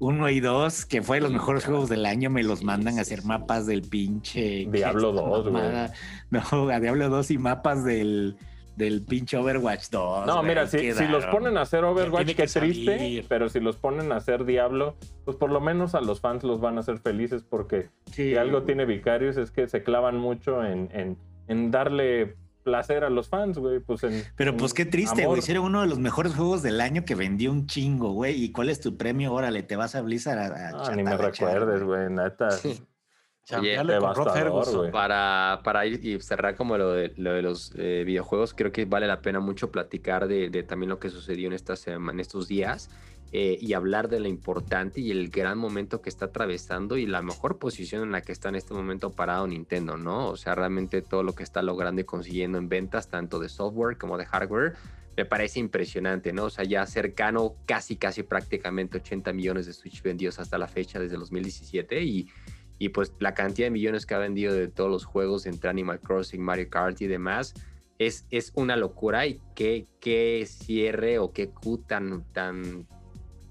1 y 2, que fue los mejores juegos del año, me los mandan a hacer mapas del pinche. Diablo esta 2, güey. [LAUGHS] No, a Diablo 2 y mapas del, del pinche Overwatch 2. No, mira, si, si los ponen a hacer Overwatch, qué triste, salir. pero si los ponen a hacer Diablo, pues por lo menos a los fans los van a hacer felices porque Sí, si algo tiene Vicarious es que se clavan mucho en, en, en darle placer a los fans, güey. Pues en, Pero pues en qué triste, güey. Hicieron uno de los mejores juegos del año que vendió un chingo, güey. ¿Y cuál es tu premio? Órale, te vas a Blizzard a, a Ah, ni me recuerdes, güey, neta. [LAUGHS] Sí. Ferguson. güey. Para, para ir y cerrar como lo de, lo de los eh, videojuegos, creo que vale la pena mucho platicar de, de también lo que sucedió en, esta sema- en estos días eh, y hablar de lo importante y el gran momento que está atravesando y la mejor posición en la que está en este momento parado Nintendo, ¿no? O sea, realmente todo lo que está logrando y consiguiendo en ventas, tanto de software como de hardware, me parece impresionante, ¿no? O sea, ya cercano casi, casi prácticamente 80 millones de Switch vendidos hasta la fecha desde 2017 y y pues la cantidad de millones que ha vendido de todos los juegos entre Animal Crossing, Mario Kart y demás es, es una locura y qué, qué cierre o qué Q tan, tan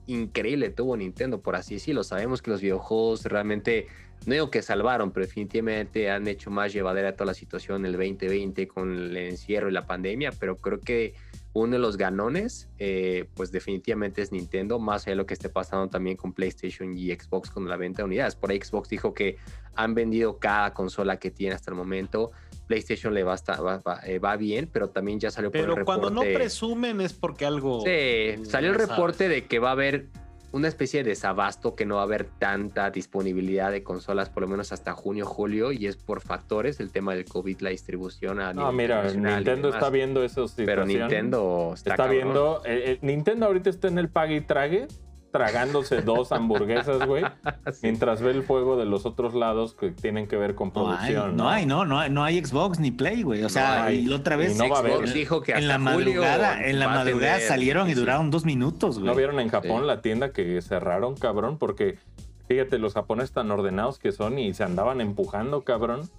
increíble tuvo Nintendo, por así decirlo. Sabemos que los videojuegos realmente, no digo que salvaron, pero definitivamente han hecho más llevadera toda la situación el 2020 con el encierro y la pandemia, pero creo que uno de los ganones, eh, pues definitivamente es Nintendo, más allá de lo que esté pasando también con PlayStation y Xbox con la venta de unidades. Por ahí Xbox dijo que han vendido cada consola que tiene hasta el momento. PlayStation le va, hasta- va, va- eh, va bien, pero también ya salió por el Pero cuando no reporte- presumen es porque algo. Sí, salió el reporte de que va a haber una especie de desabasto, que no va a haber tanta disponibilidad de consolas, por lo menos hasta junio, julio, y es por factores, el tema del COVID, la distribución a No, mira, Nintendo está viendo esos Pero Nintendo está, está, viendo. eh, eh, Nintendo ahorita está en el pague y trague, tragándose dos hamburguesas, güey, [LAUGHS] Sí. mientras ve el juego de los otros lados que tienen que ver con No producción. no hay, no, no hay, no hay Xbox ni Play, güey. O sea, hay. y la otra vez Y no va a haber. Xbox dijo que en la hasta julio madrugada, en la madrugada tener salieron y duraron dos minutos, güey. ¿No vieron en Japón Sí. la tienda que cerraron, cabrón? Porque fíjate, los japoneses tan ordenados que son y se andaban empujando, cabrón.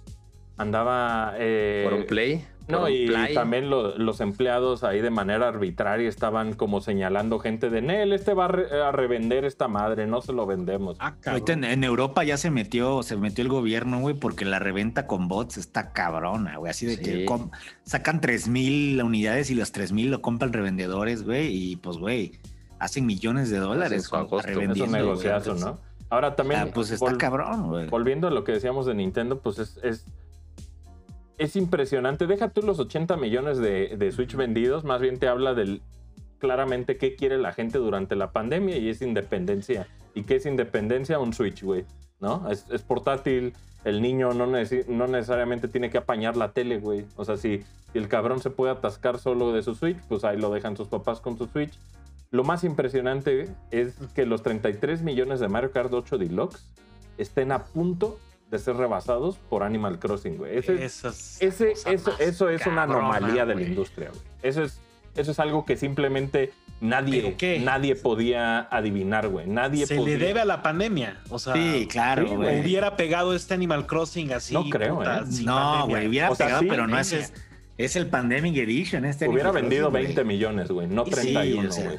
Andaba. eh, por un play. No, y play. también lo- los empleados ahí de manera arbitraria estaban como señalando gente de Nel, este va a, re- a revender esta madre, no se lo vendemos. Ah. Ahorita en, en Europa ya se metió, se metió el gobierno, güey, porque la reventa con bots está cabrona, güey. Así de Sí. que sacan 3000 unidades y los 3000 lo compran revendedores, güey, y pues, güey, hacen millones de dólares su con- es un negociazo, Entonces, ¿no? Ahora también. ah, pues está cabrón, güey. Volviendo a lo que decíamos de Nintendo, pues es, es, es impresionante. Deja tú los 80 millones de, de Switch vendidos, más bien te habla del claramente qué quiere la gente durante la pandemia y es independencia. ¿Y qué es independencia? Un Switch, güey. ¿No? Es, es portátil, el niño no, necesi- no necesariamente tiene que apañar la tele, güey. O sea, si, si el cabrón se puede atascar solo de su Switch, pues ahí lo dejan sus papás con su Switch. Lo más impresionante es que los 33 millones de Mario Kart 8 Deluxe estén a punto de ser rebasados por Animal Crossing, güey. Ese, Esa es ese- eso, eso es una anomalía de la güey. industria, güey. Eso es, eso es algo que simplemente nadie, nadie podía adivinar, güey. Nadie Se podía. le debe a la pandemia. O sea, Sí, claro, sí, güey. hubiera pegado este Animal Crossing así. No creo, puta, ¿eh? No, pandemia. güey, hubiera O sea, pegado, sí, pero no es, es, el Pandemic Edition. Este Hubiera Animal vendido Crossing, 20 güey. millones, güey, no Sí, 31, o sea, güey.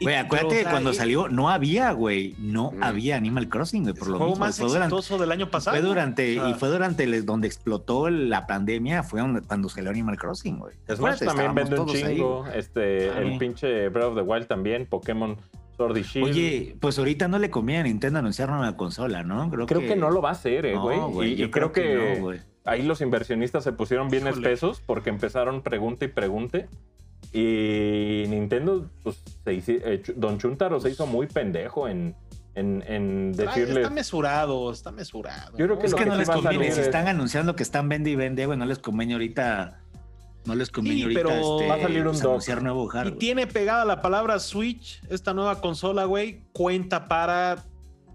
Güey, pero, acuérdate que cuando salió, no había, güey. No Mm. había Animal Crossing, güey, por lo mismo. más Fue durante, exitoso del año pasado. fue durante, y fue durante el- donde explotó la pandemia, fue donde- cuando salió Animal Crossing, güey. Smash también vende un ahí, chingo. este, el pinche Breath of the Wild también, Pokémon Sword y Shield. Oye, pues ahorita no le conviene a Nintendo anunciar una consola, ¿no? creo que, no lo va a hacer, eh, No, güey. y, creo, que, no, güey. ahí los inversionistas se pusieron bien Híjole. espesos porque empezaron pregunta y pregunte. Y Nintendo, pues, se hizo- eh, Don Chuntaro se hizo muy pendejo en, en, en decirles. Está mesurado, está mesurado. Yo creo que Es que que no les conviene. Si es- están anunciando que están vende y vende, güey, no les conviene ahorita. No les conviene Sí, ahorita pero este, va a salir un pues, anunciar nuevo Y hardware. tiene pegada la palabra Switch, esta nueva consola, güey, cuenta para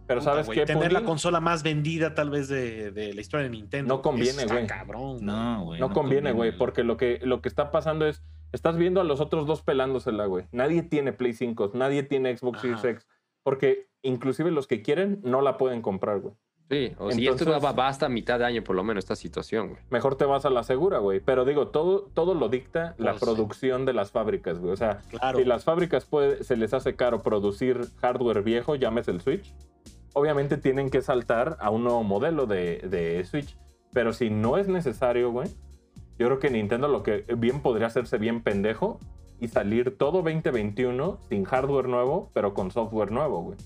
Pero puta, ¿sabes tener la consola más vendida tal vez de, de la historia de Nintendo. No conviene, güey. cabrón. No, güey. No conviene, güey, porque lo que, lo que está pasando es, estás viendo a los otros dos pelándosela, güey. Nadie tiene Play 5, nadie tiene Xbox Ajá. Series X, porque inclusive los que quieren no la pueden comprar, güey. Sí, o sea, y esto Entonces- va, va hasta mitad de año por lo menos esta situación, güey. Mejor te vas a la segura, güey. Pero digo, todo, todo lo dicta la producción de las fábricas, güey. O sea, Claro. si las fábricas puede- se les hace caro producir hardware viejo, llámese el Switch, obviamente tienen que saltar a un nuevo modelo de, de Switch. Pero si no es necesario, güey, Yo creo que Nintendo lo que bien podría hacerse bien pendejo y salir todo 2021 sin hardware nuevo, pero con software nuevo, güey.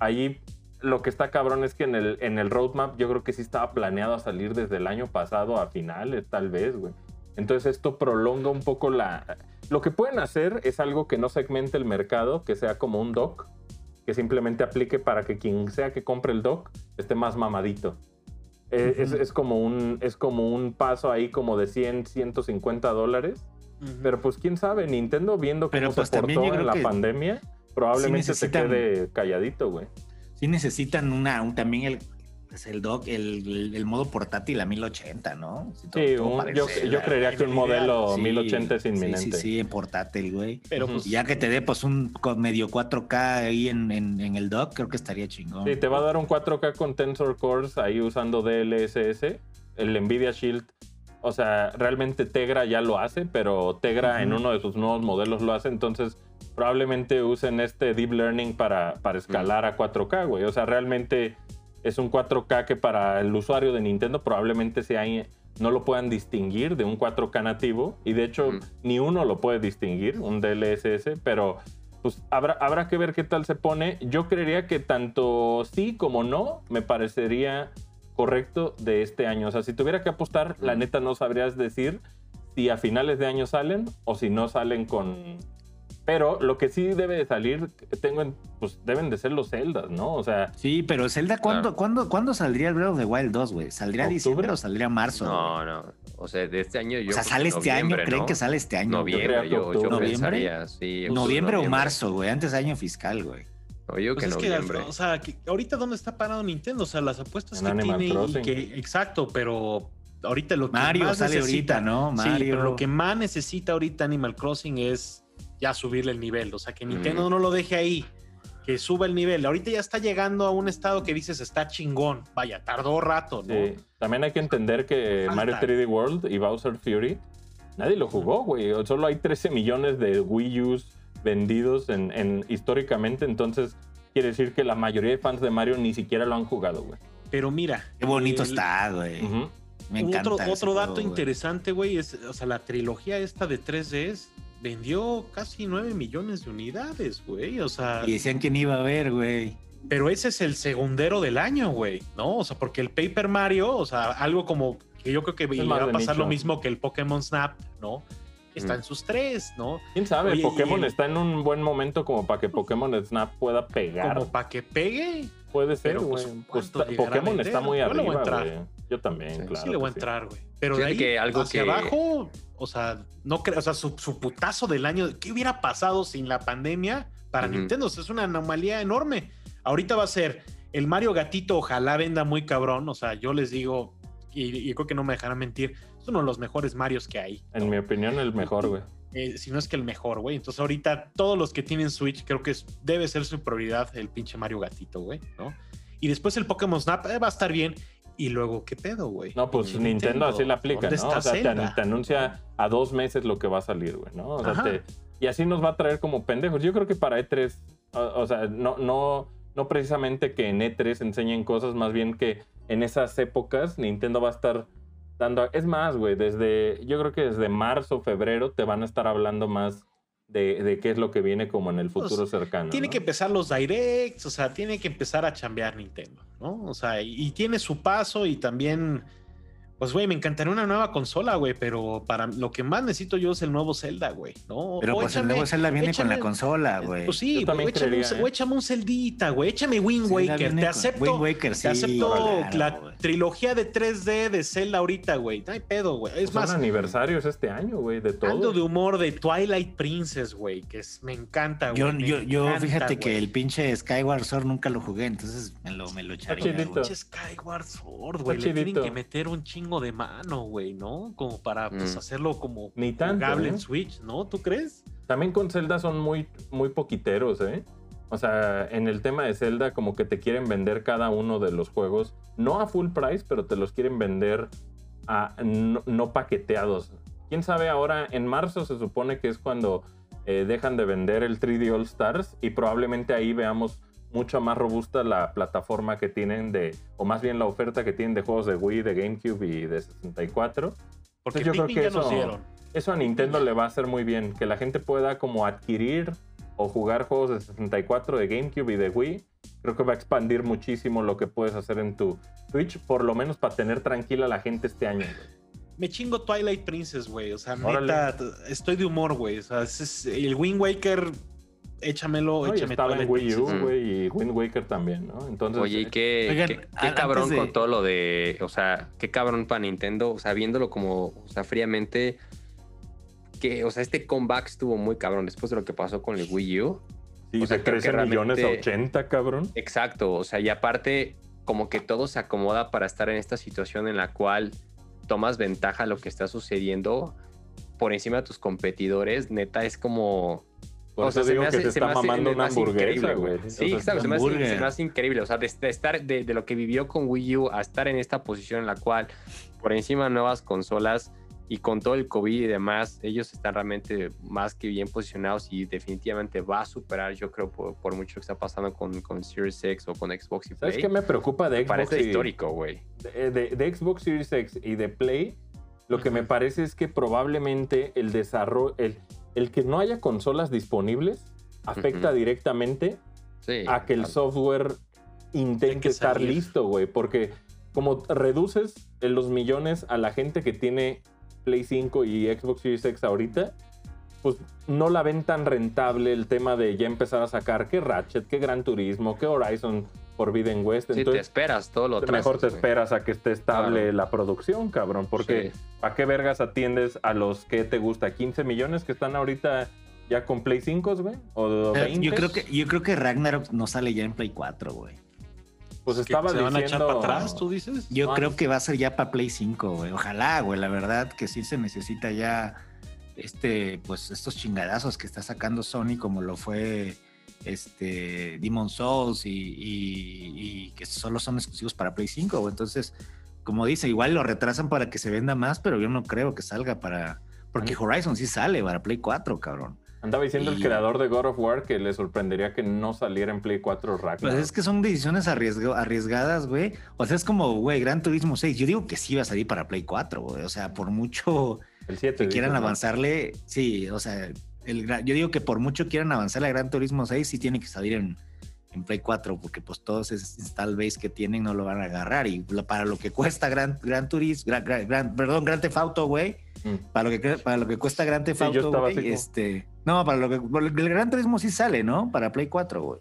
Ahí lo que está cabrón es que en el, en el roadmap yo creo que sí estaba planeado a salir desde el año pasado a finales, tal vez, güey. Entonces esto prolonga un poco la... Lo que pueden hacer es algo que no segmente el mercado, que sea como un dock, que simplemente aplique para que quien sea que compre el dock esté más mamadito. Eh, es, es como un, es como un paso ahí como de 100, 150 dólares. Pero pues quién sabe, Nintendo viendo cómo Pero, pues, se también portó en la pandemia, probablemente necesitan- se quede calladito, güey. Sí necesitan una, un- también el, pues el dock, el, el- el modo portátil a 1080, ¿no? Si todo- Sí, todo un- parece yo, yo creería que un modelo Sí, 1080 es inminente. Sí, sí, en portátil, güey. Pero pues ya que te dé pues un medio 4K ahí en, en, en el dock, creo que estaría chingón. Sí, te va a dar un 4K con Tensor Cores ahí usando DLSS. El Nvidia Shield, o sea, realmente Tegra ya lo hace, pero Tegra en Ujú. uno de sus nuevos modelos lo hace. Entonces, probablemente usen este Deep Learning para, para escalar a 4K, güey. O sea, realmente es un 4K que para el usuario de Nintendo probablemente sea no lo puedan distinguir de un 4K nativo. Y de hecho, ni uno lo puede distinguir, un DLSS, pero pues habrá, habrá que ver qué tal se pone. Yo creería que tanto sí como no me parecería correcto de este año. O sea, si tuviera que apostar, la neta no sabrías decir si a finales de año salen o si no salen con... Pero lo que sí debe de salir, tengo en- pues deben de ser los Zeldas, ¿no? O sea, Sí, pero Zelda, ¿cuándo, Claro. ¿cuándo, ¿cuándo saldría el Breath of the Wild 2, güey? ¿Saldría ¿Octubre? diciembre o saldría marzo? No, no. O sea, de este año yo. o sea, sale este año, ¿creen que sale este año? Noviembre, yo, yo octubre. ¿Noviembre? pensaría, sí. octubre, ¿Noviembre o marzo, güey? Antes de año fiscal, güey. No, yo Pues que es que, o sea, que ahorita dónde está parado Nintendo, o sea, las apuestas En que Animal tiene y que, exacto, pero ahorita lo que Mario más sale necesita, ahorita, ¿no? Sí, Mario. pero lo que más necesita ahorita Animal Crossing es ya subirle el nivel, o sea, que Nintendo Mm. no lo deje ahí, que suba el nivel. Ahorita ya está llegando a un estado que dices está chingón, vaya, tardó rato, ¿no? sí. también hay que entender que Falta. Mario 3D World y Bowser Fury, nadie lo jugó, güey. Solo hay 13 millones de Wii U's vendidos en, en- históricamente, entonces quiere decir que la mayoría de fans de Mario ni siquiera lo han jugado, güey. Pero mira, Qué bonito el- está, güey. Ujú. Me encanta. Otro, otro juego, dato interesante, güey, es, o sea, la trilogía esta de 3DS vendió casi 9 millones de unidades, güey, o sea, Y decían que ni iba a haber, güey. pero ese es el segundero del año, güey, ¿no? O sea, porque el Paper Mario, o sea, algo como que yo creo que le va a pasar lo mismo que el Pokémon Snap, ¿no? Está Mm. en sus tres, ¿no? ¿Quién sabe? Oye, Pokémon el- está en un buen momento como para que Pokémon Snap pueda pegar. Como para que pegue. Puede ser, pero, pues, güey. Pues, ¿cuánto ta- llegará a Pokémon está muy Yo arriba, güey. Yo también, Sí, claro. sí le voy a entrar, güey. Pero de ahí que algo hacia que- abajo, o sea, no creo, o sea, su, su putazo del año, ¿qué hubiera pasado sin la pandemia para. Nintendo? O sea, es una anomalía enorme. Ahorita va a ser el Mario Gatito, ojalá venda muy cabrón. O sea, yo les digo, y, y creo que no me dejarán mentir, es uno de los mejores Marios que hay. En mi opinión, el mejor, güey. Eh, si no es que el mejor, güey. Entonces, ahorita todos los que tienen Switch, creo que es- debe ser su prioridad el pinche Mario Gatito, güey, ¿no? Y después el Pokémon Snap eh, va a estar bien. Y luego, ¿qué pedo, güey? No, pues Nintendo, así la aplica, ¿dónde ¿no? O sea, te, te anuncia a dos meses lo que va a salir, güey, ¿no? O sea, te- y así nos va a traer como pendejos. Yo creo que para E3, o, o sea, no, no, no precisamente que en E3 enseñen cosas, más bien que en esas épocas Nintendo va a estar dando... Es más, güey, desde, yo creo que desde marzo, febrero te van a estar hablando más de, de qué es lo que viene como en el Pues, futuro cercano. Tiene ¿no? que empezar los directs, o sea, tiene que empezar a chambear Nintendo, ¿no? O sea, y, y tiene su paso y también, pues, güey, me encantaría una nueva consola, güey, pero para lo que más necesito yo es el nuevo Zelda, güey, ¿no? Pero O pues el nuevo Zelda viene con la consola, güey. Pues sí, güey, échame, ¿eh? échame un Celdita, güey, échame Wind Waker, te acepto. Wind Waker, te sí, acepto claro, la trilogía de 3D de Zelda ahorita, güey. No hay pedo, güey. Es Pues más, son aniversarios este año, güey, de todo. ando de humor de Twilight Princess, güey, que es, me encanta, güey. Yo, yo, yo encanta, fíjate que el pinche Skyward Sword nunca lo jugué, entonces me lo, me lo echaría. Pinche Skyward Sword, güey. Le tienen que meter un chingo de mano, güey, ¿no? Como para pues, Mm. hacerlo como Ni tanto, jugable ¿eh? en Switch, ¿no? ¿Tú crees? También con Zelda son muy, muy poquiteros, ¿eh? O sea, en el tema de Zelda, como que te quieren vender cada uno de los juegos, no a full price, pero te los quieren vender a no, no paqueteados. Quién sabe, ahora en marzo se supone que es cuando eh, dejan de vender el 3D All Stars y probablemente ahí veamos mucho más robusta la plataforma que tienen de, o más bien la oferta que tienen de juegos de Wii, de GameCube y de 64. Porque Entonces, yo creo que eso- a Nintendo le va a hacer muy bien, que la gente pueda como adquirir o jugar juegos de 64, de GameCube y de Wii. Creo que va a expandir muchísimo lo que puedes hacer en tu Switch, por lo menos para tener tranquila a la gente este año. Me chingo Twilight Princess, güey. O sea, Órale. neta, estoy de humor, güey. O sea, es- el Wind Waker, échamelo, No, y échame estaba en Wii U, güey, y Wind Waker también, ¿no? Entonces, Oye, ¿y qué, Oigan, qué- qué a- cabrón de- con todo lo de, o sea, qué cabrón para Nintendo, o sea, viéndolo como, o sea, fríamente, que, o sea, este comeback estuvo muy cabrón después de lo que pasó con el Wii U. sí, o sea, de creo que 13 millones a realmente- 80, cabrón. Exacto, o sea, y aparte, como que todo se acomoda para estar en esta situación en la cual tomas ventaja de lo que está sucediendo por encima de tus competidores, neta, es como... Por o eso sea, digo que se se está me hace- mamando me una hace hamburguesa, güey. Sí, O sea, exacto, se me, hace, se me hace increíble. O sea, de, de estar de, de lo que vivió con Wii U a estar en esta posición en la cual, por encima de nuevas consolas y con todo el COVID y demás, ellos están realmente más que bien posicionados y definitivamente va a superar, yo creo, por, por mucho que está pasando con, con Series X o con Xbox y ¿Sabes Play. qué me preocupa de Xbox? Parece y- histórico, güey. de, de- de Xbox Series X y de Play, lo que me parece es que probablemente el desarrollo, el, el que no haya consolas disponibles, afecta directamente Sí. a que el claro. software intente estar salir. listo, güey. Porque como reduces los millones a la gente que tiene Play 5 y Xbox Series X ahorita, pues no la ven tan rentable el tema de ya empezar a sacar que Ratchet, que Gran Turismo, que Horizon Forbidden West. Sí, te esperas todo lo mejor te güey. esperas a que esté estable Claro. la producción, cabrón. Porque Sí. ¿para qué vergas atiendes a los que te gusta? ¿15 millones que están ahorita ya con Play 5, güey? ¿O Pero 20? Yo creo que, yo creo que Ragnarok no sale ya en Play 4, güey. Pues ¿Que estaba ¿Se van a echar para atrás, tú dices? Yo creo que va a ser ya para Play 5, güey. Ojalá, güey. La verdad que sí se necesita ya este, pues estos chingadazos que está sacando Sony, como lo fue este Demon Souls y, y- y que solo son exclusivos para Play 5, güey. Entonces, como dice, igual lo retrasan para que se venda más, pero yo no creo que salga para. Porque Horizon sí sale para Play 4, cabrón. Andaba diciendo el creador de God of War que le sorprendería que no saliera en Play 4 Ragnarok. Pues es que son decisiones arriesgo- arriesgadas, güey. O sea, es como, güey, Gran Turismo 6. Yo digo que sí va a salir para Play 4, güey. O sea, por mucho el 7. que quieran avanzarle, sí, o sea, el, yo digo que por mucho quieran avanzarle a Gran Turismo 6, sí tiene que salir en, en Play 4, porque pues todos esos install base que tienen no lo van a agarrar. Y lo- para lo que cuesta Gran, Gran Turismo, Gran, Gran- Gran- perdón, Gran Theft Auto, güey, Mm. para lo que para lo que cuesta Gran Theft Sí, güey, como- este, no, para lo que el Gran Turismo sí sale, ¿no? Para Play 4, güey.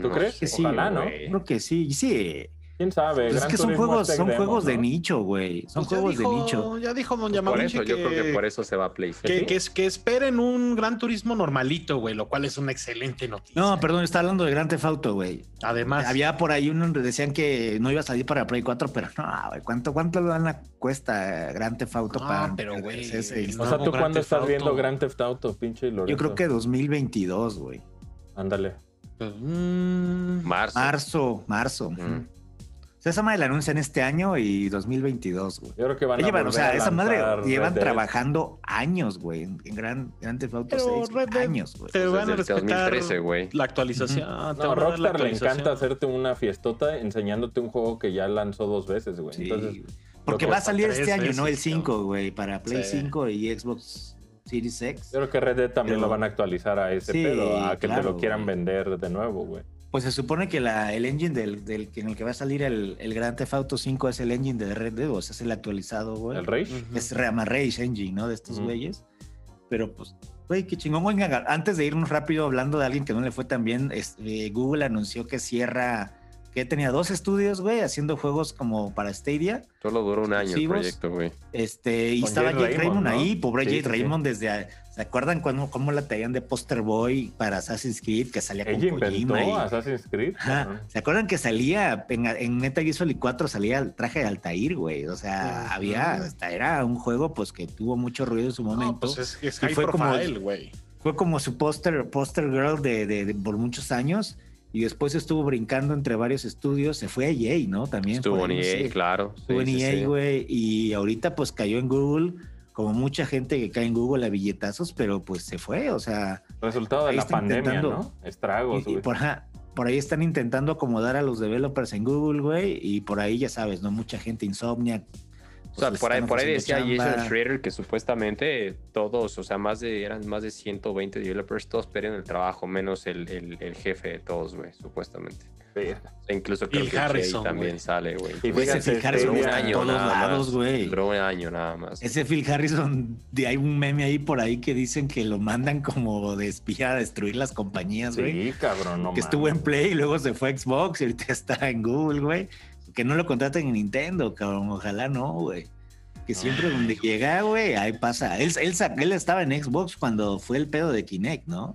¿Tú crees? Que sí, Ojalá, ¿no? Creo que sí, sí. ¿Quién sabe? Pues es Gran que son juegos, Tech son Demo, juegos de nicho, güey. Son Pues juegos dijo- de nicho. Ya dijo Don Por Yamaguchi eso, que, yo creo que por eso se va a Play. que, que es- que esperen un Gran Turismo normalito, güey, lo cual es una excelente noticia. No, perdón, está hablando de Grand Theft Auto, güey. Además, Había por ahí uno donde decían que no iba a salir para Play 4, pero no, güey. ¿Cuánto, cuánto lana cuesta Grand Theft Auto No, para pero, güey, ese? el O sea, ¿tú Grand cuándo Theft estás Auto. viendo Grand Theft Auto, pinche Lorenzo? Yo creo que 2022, güey. Ándale. Pues, mm, Marzo. Marzo, marzo. Mm. Sea, esa madre la anuncian este año y 2022, güey. Yo creo que van a Llevan, o sea, a esa madre llevan Red Dead. trabajando años, güey, en en Grand, Theft Auto Pero 6. Red Dead- Años, güey. te van a respetar 2013, güey. la actualización. No, a Rockstar le encanta hacerte una fiestota enseñándote un juego que ya lanzó dos veces, güey. Sí, Entonces. Porque que va a salir este año, ¿no? El veces, 5, güey, para Play Sí. 5 y Xbox Series X. yo creo que Red Dead también Pero- lo van a actualizar a ese Sí, pedo, a que te lo quieran vender de nuevo, güey. Pues se supone que la, el engine del, del que en el que va a salir el, el Grand Theft Auto 5 es el engine de Red Dead, o sea, es el actualizado, güey. El Rage. Es Rama Rage Engine, ¿no? De estos güeyes. Pero pues, güey, qué chingón. Oigan, antes de irnos rápido hablando de alguien que no le fue tan bien, es- eh, Google anunció que cierra, que tenía dos estudios, güey, haciendo juegos como para Stadia. Solo duró un año el proyecto, güey. Este, y Con estaba Jade Raymond, Raymond, ¿no? ahí, pobre Sí, Jade sí, sí. Raymond desde... ¿Se acuerdan cuando, cómo la traían de Poster Boy para Assassin's Creed? Que salía con Ella inventó Kojima y- Assassin's Creed. Ajá. ¿Se acuerdan que salía en, en Metal Gear Solid 4 salía el traje de Altair, güey? O sea, había, hasta era un juego pues que tuvo mucho ruido en su momento. No, pues es, es high fue profile, güey. Fue como su poster, poster girl de, de- de- por muchos años y después estuvo brincando entre varios estudios. Se fue a EA, ¿no? También. Estuvo en no EA, sé. claro. Estuvo en Sí, EA, sí. güey, y ahorita pues cayó en Google, como mucha gente que cae en Google a billetazos, pero pues se fue, o sea, Resultado de la pandemia. ¿no? Estragos, y, por, ahí están intentando acomodar a los developers en Google, güey, y por ahí ya sabes, ¿no? Mucha gente insomnia O sea, pues, por ahí, por ahí decía Jason. Schreier que supuestamente todos, o sea, más de, eran más de 120 developers, todos perdieron el trabajo, menos el, el, el jefe de todos, güey, supuestamente. Verga. E incluso Phil creo que Harrison, Jay también sale, güey. Y ese Phil Harrison Duró un está en año todos lados, güey. Duró un año nada más. Ese Phil Harrison, de, hay un meme ahí por ahí que dicen que lo mandan como de espía a destruir las compañías, güey. Sí, cabrón, no que estuvo en. Play y luego se fue a Xbox y ahorita [LAUGHS] está en Google, güey. Que no lo contraten en Nintendo, cabrón. Ojalá no, güey. Que siempre donde llega, güey, ahí pasa. Él, él, él estaba en Xbox cuando fue el pedo de Kinect, ¿no?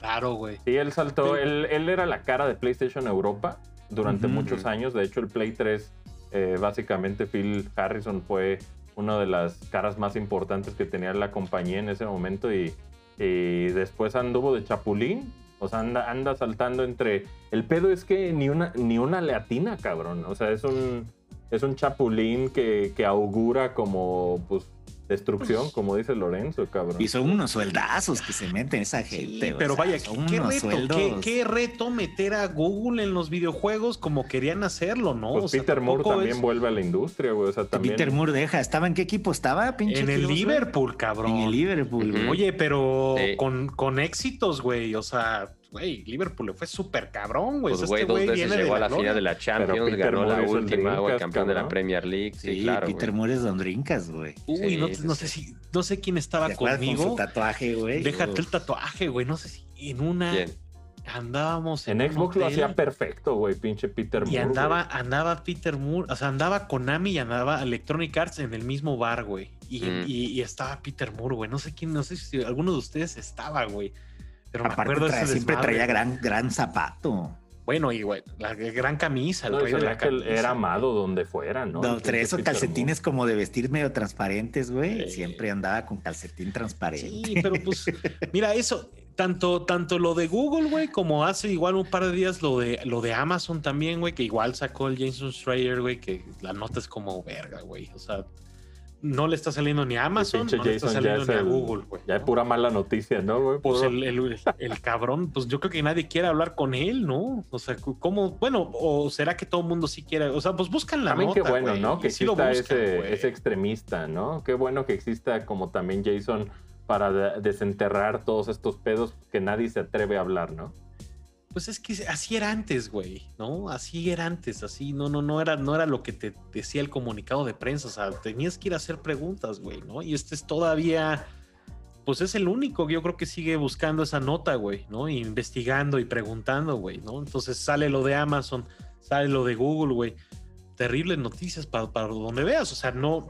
Claro, güey. Sí, él saltó, él, él era la cara de PlayStation Europa durante muchos años. De hecho, el Play 3, eh, básicamente Phil Harrison fue una de las caras más importantes que tenía la compañía en ese momento y, y después anduvo de chapulín. O sea, anda, anda saltando entre... El pedo es que ni una, ni una leatina, cabrón. O sea, es un, es un chapulín que, que augura como, pues, destrucción, como dice Lorenzo, cabrón. Y son unos sueldazos que se meten esa gente. Sí, pero sea, vaya, ¿qué reto, qué, qué reto meter a Google en los videojuegos como querían hacerlo, ¿no? Pues O sea, Peter Moore también es- vuelve a la industria, güey. O sea, también... Peter Moore deja. ¿Estaba en qué equipo estaba, pinche? En el? Liverpool, cabrón. En el Liverpool, güey. Ujú. Oye, pero Sí. con, con éxitos, güey. O sea, güey, Liverpool le fue súper cabrón, güey. Pues, güey, este dos güey veces llegó a la final de la Champions, ganó la Moore el última, güey, campeón de la. Premier League. Sí, Sí, claro. Peter güey. Moore es Don Drinkas, güey. Uy, Sí, no, sí, no sí. sé si, no sé quién estaba ¿Te acuerdas con conmigo. su tatuaje, güey? Déjate el Uf. tatuaje, güey. No sé si en una ¿Quién? andábamos En un Xbox lo hacía perfecto, güey, pinche Peter Moore. Y andaba, güey. andaba Peter Moore, o sea, andaba Konami y andaba Electronic Arts en el mismo bar, güey. Y, Mm. y- y estaba Peter Moore, güey. No sé quién, no sé si alguno de ustedes estaba, güey. Pero me Aparte, acuerdo de trae- ese siempre desmadre, traía gran, gran zapato. Bueno, y güey, la gran camisa, el No, rey de la camisa. era amado donde fuera, ¿no? No, esos Peter calcetines como de vestir medio transparentes, güey. Sí. Siempre andaba con calcetín transparente. Sí, pero pues, mira, eso, tanto, tanto lo de Google, güey, como hace igual un par de días lo de, lo de Amazon también, güey, que igual sacó el Jason Schreier, güey, que la nota es como verga, güey. O sea, no le está saliendo ni a. Amazon, no le está saliendo ni a Google, güey. Ya es pura mala noticia, ¿no, güey? Pues el, el- el cabrón, pues yo creo que nadie quiere hablar con él, ¿no? O sea, ¿cómo? Bueno, o será que todo el mundo sí quiere, o sea, pues buscan la También nota, qué bueno, güey, ¿no? Que sí exista buscan, ese, ese extremista, ¿no? Qué bueno que exista como también Jason para de- desenterrar todos estos pedos que nadie se atreve a hablar, ¿no? Pues es que así era antes, güey, ¿no? Así era antes, así, no, no, no era, no era lo que te decía el comunicado de prensa, o sea, tenías que ir a hacer preguntas, güey, ¿no? Y este es todavía, pues es el único que yo creo que sigue buscando esa nota, güey, ¿no? Investigando y preguntando, güey, ¿no? Entonces sale lo de Amazon, sale lo de Google, güey. Terribles noticias para, para donde veas, o sea, no,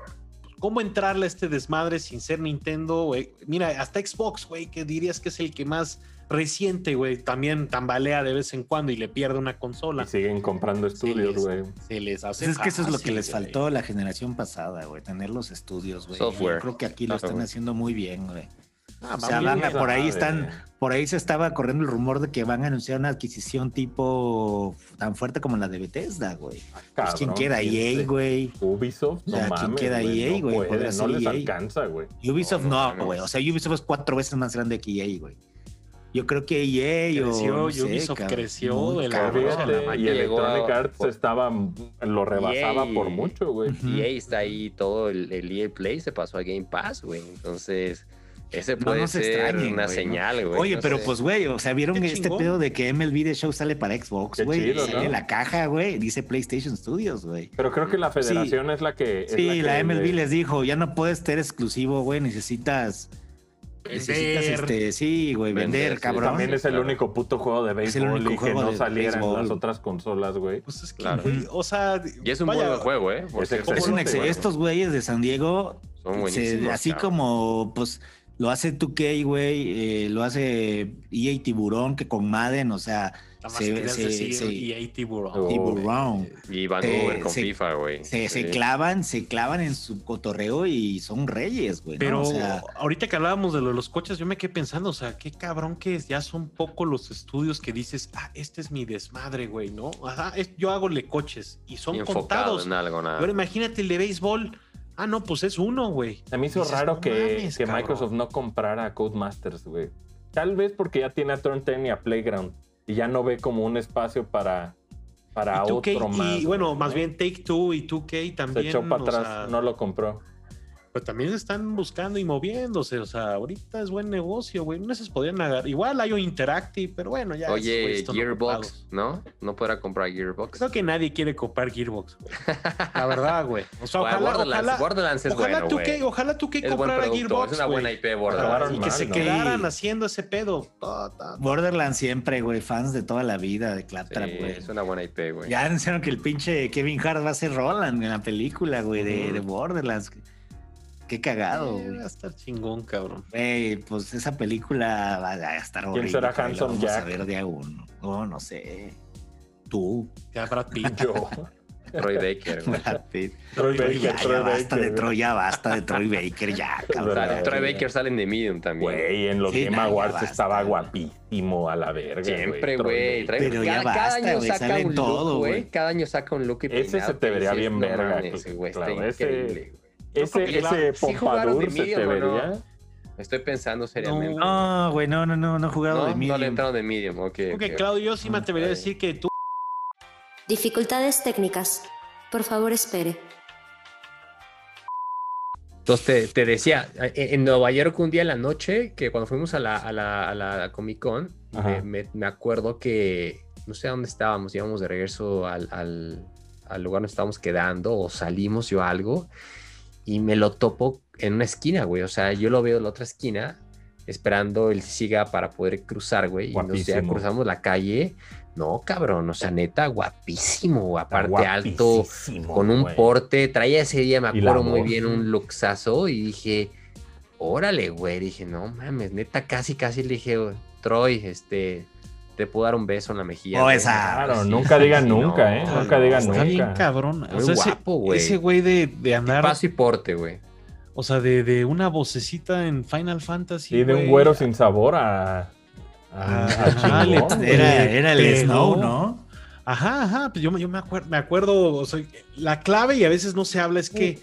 ¿Cómo entrarle a este desmadre sin ser Nintendo? güey? Mira, hasta Xbox, güey, que dirías que es el que más reciente, güey, también tambalea de vez en cuando y le pierde una consola. Y siguen comprando estudios, güey. Se les hace. Pues es que eso es lo que les faltó a la generación pasada, güey, tener los estudios, güey. Software. Yo creo que aquí lo están haciendo muy bien, güey. Ah, O sea, van a- por ahí están, por ahí se estaba corriendo el rumor de que van a anunciar una adquisición tipo tan fuerte como la de Bethesda, güey. Pues quién queda ¿quién EA, se- güey. Ubisoft, no O sea, ¿quién mames, queda EA, no güey? puede, no ser les EA. alcanza, güey. Ubisoft No, no no, mames. güey. O sea, Ubisoft es cuatro veces más grande que EA, güey. Yo creo que EA Creció, o no sé, Ubisoft cabrón. creció de la- y Electronic Arts por- estaba, lo rebasaba EA. por mucho, güey. Ahí está ahí todo el, el EA Play se pasó a Game Pass, güey. Entonces, ese No puede nos ser extrañen, una ¿no? señal, güey. Oye, no pero sé. pues, güey, o sea, ¿vieron Qué este chingón. pedo de que MLB The Show sale para Xbox, güey? sale ¿no? la caja, güey, dice PlayStation Studios, güey. Pero creo que la federación es la que. es Sí, que la MLB le- les dijo, ya no puedes ser exclusivo, güey, necesitas... Necesitas, Vender. este, sí, güey, Vender, cabrón. También es el Claro. único puto juego de béisbol y que no saliera en las otras consolas, güey. Pues es que, Claro. güey, o sea. Y es un vaya, buen juego, ¿eh? Por Es cierto. excelente. Es un ex- Bueno. Estos güeyes de San Diego, Son se- así cabrón. como, pues, lo hace 2K, güey, eh, lo hace EA Tiburón, que con Madden, o sea, Nada más se- querías se- decir se- EA Tiburón. Oh, Tiburón. Y Van se- Uber con se- FIFA, güey. Se, se Sí. clavan, se clavan en su cotorreo y son reyes, güey. ¿no? Pero O sea, ahorita que hablábamos de lo de los coches, yo me quedé pensando, o sea, qué cabrón que ya son poco los estudios que dices, ah, este es mi desmadre, güey, ¿no? Ajá, es- yo hago coches y son Y enfocado contados. en algo, nada. Ahora imagínate el de béisbol. Ah, no, pues es uno, güey. Se me hizo Dices, raro "No que, mames, que cabrón". Microsoft no comprara a Codemasters, güey. Tal vez porque ya tiene a Turn 10 y a Playground. Y ya no ve como un espacio para. para Y 2K, otro más. y bueno, güey, más ¿no? bien Take Two y 2K también. Se echó para atrás, sea, no lo compró. Pero también están buscando y moviéndose. O sea, ahorita es buen negocio, güey. No se podrían agarrar. Igual hay un Interactive, pero bueno, ya. Oye, están Gearbox. ¿no? No podrá comprar Gearbox. Creo que nadie quiere comprar Gearbox, güey. [LAUGHS] La verdad, güey. O sea, ojalá, Borderlands, ojalá, Borderlands es ojalá bueno, tú que, ojalá tú que Es buen comprara producto, Gearbox, es una buena IP Borderlands. y que se ¿no? quedaran Sí. haciendo ese pedo. Borderlands siempre, güey, fans de toda la vida de Claptrap, Sí, güey. es una buena IP, güey. Ya anunciaron que el pinche Kevin Hart va a ser Roland en la película, güey, de, de Borderlands. Qué cagado, Eh, güey. va a estar chingón, cabrón. Güey, pues esa película va a estar horrible. será pero la Handsome vamos a Jack? ver de a uno. No, no sé. Tú, Ya Brad Pitt. [LAUGHS] Yo. Troy Baker, güey. Brad Pitt. Troy Ya, Baker, ya Troy basta de Baker. Troy, ya basta de Troy Baker, ya, [LAUGHS] cabrón. Verdad, Troy Baker sale en The Medium también. Güey, en los Sí, Game ya Awards basta. estaba guapísimo a la verga. Siempre, güey. Baker. Pero ya cada, cada basta, año güey, saca un todo, look, güey. güey. Cada año saca un look y Ese se peinado te que vería bien "No verga, pues, güey, está claro, ese- increíble, güey. Ese, que ese sí pompadour se te Medium, ¿o no? vería. Estoy pensando seriamente. No, güey, no, no, no, no he jugado No, de no Medium. le entraron de Medium, ok. Claudio, yo sí me atrevería a decir que tú Dificultades técnicas. Por favor, espere. Entonces te, te decía, en en Nueva York un día en la noche, que cuando fuimos a la, a la, a la Comic Con, Ajá. me, me- me acuerdo que no sé a dónde estábamos, íbamos de regreso al, al- al lugar donde estábamos quedando o salimos yo algo y me lo topo en una esquina, güey. O sea, yo lo veo en la otra esquina esperando el siga para poder cruzar, güey. Y nos ya Guapísimo. cruzamos la calle. No, cabrón, o sea, neta, guapísimo, aparte alto, Guapísimo, con un güey. porte. Traía ese día, me acuerdo muy bien, un luxazo y dije, órale, güey. Dije, no mames, neta, casi, casi le dije, Troy, este, te puedo dar un beso en la mejilla. Oh, güey?" esa- Claro, Sí, nunca sí, digan sí, nunca, no, ¿eh? no, Nunca digan está nunca. bien cabrón. O Muy sea, ese- guapo, güey. ese güey de, de andar, paso y porte, güey. o sea, de, de una vocecita en Final Fantasy. Sí, de un güero sin sabor a. a, Ah, a chingón. Era, era el. Snow, ¿no? Ajá, ajá. Pues yo, me- yo me, acuerdo, me acuerdo, o sea, la clave y a veces no se habla es que,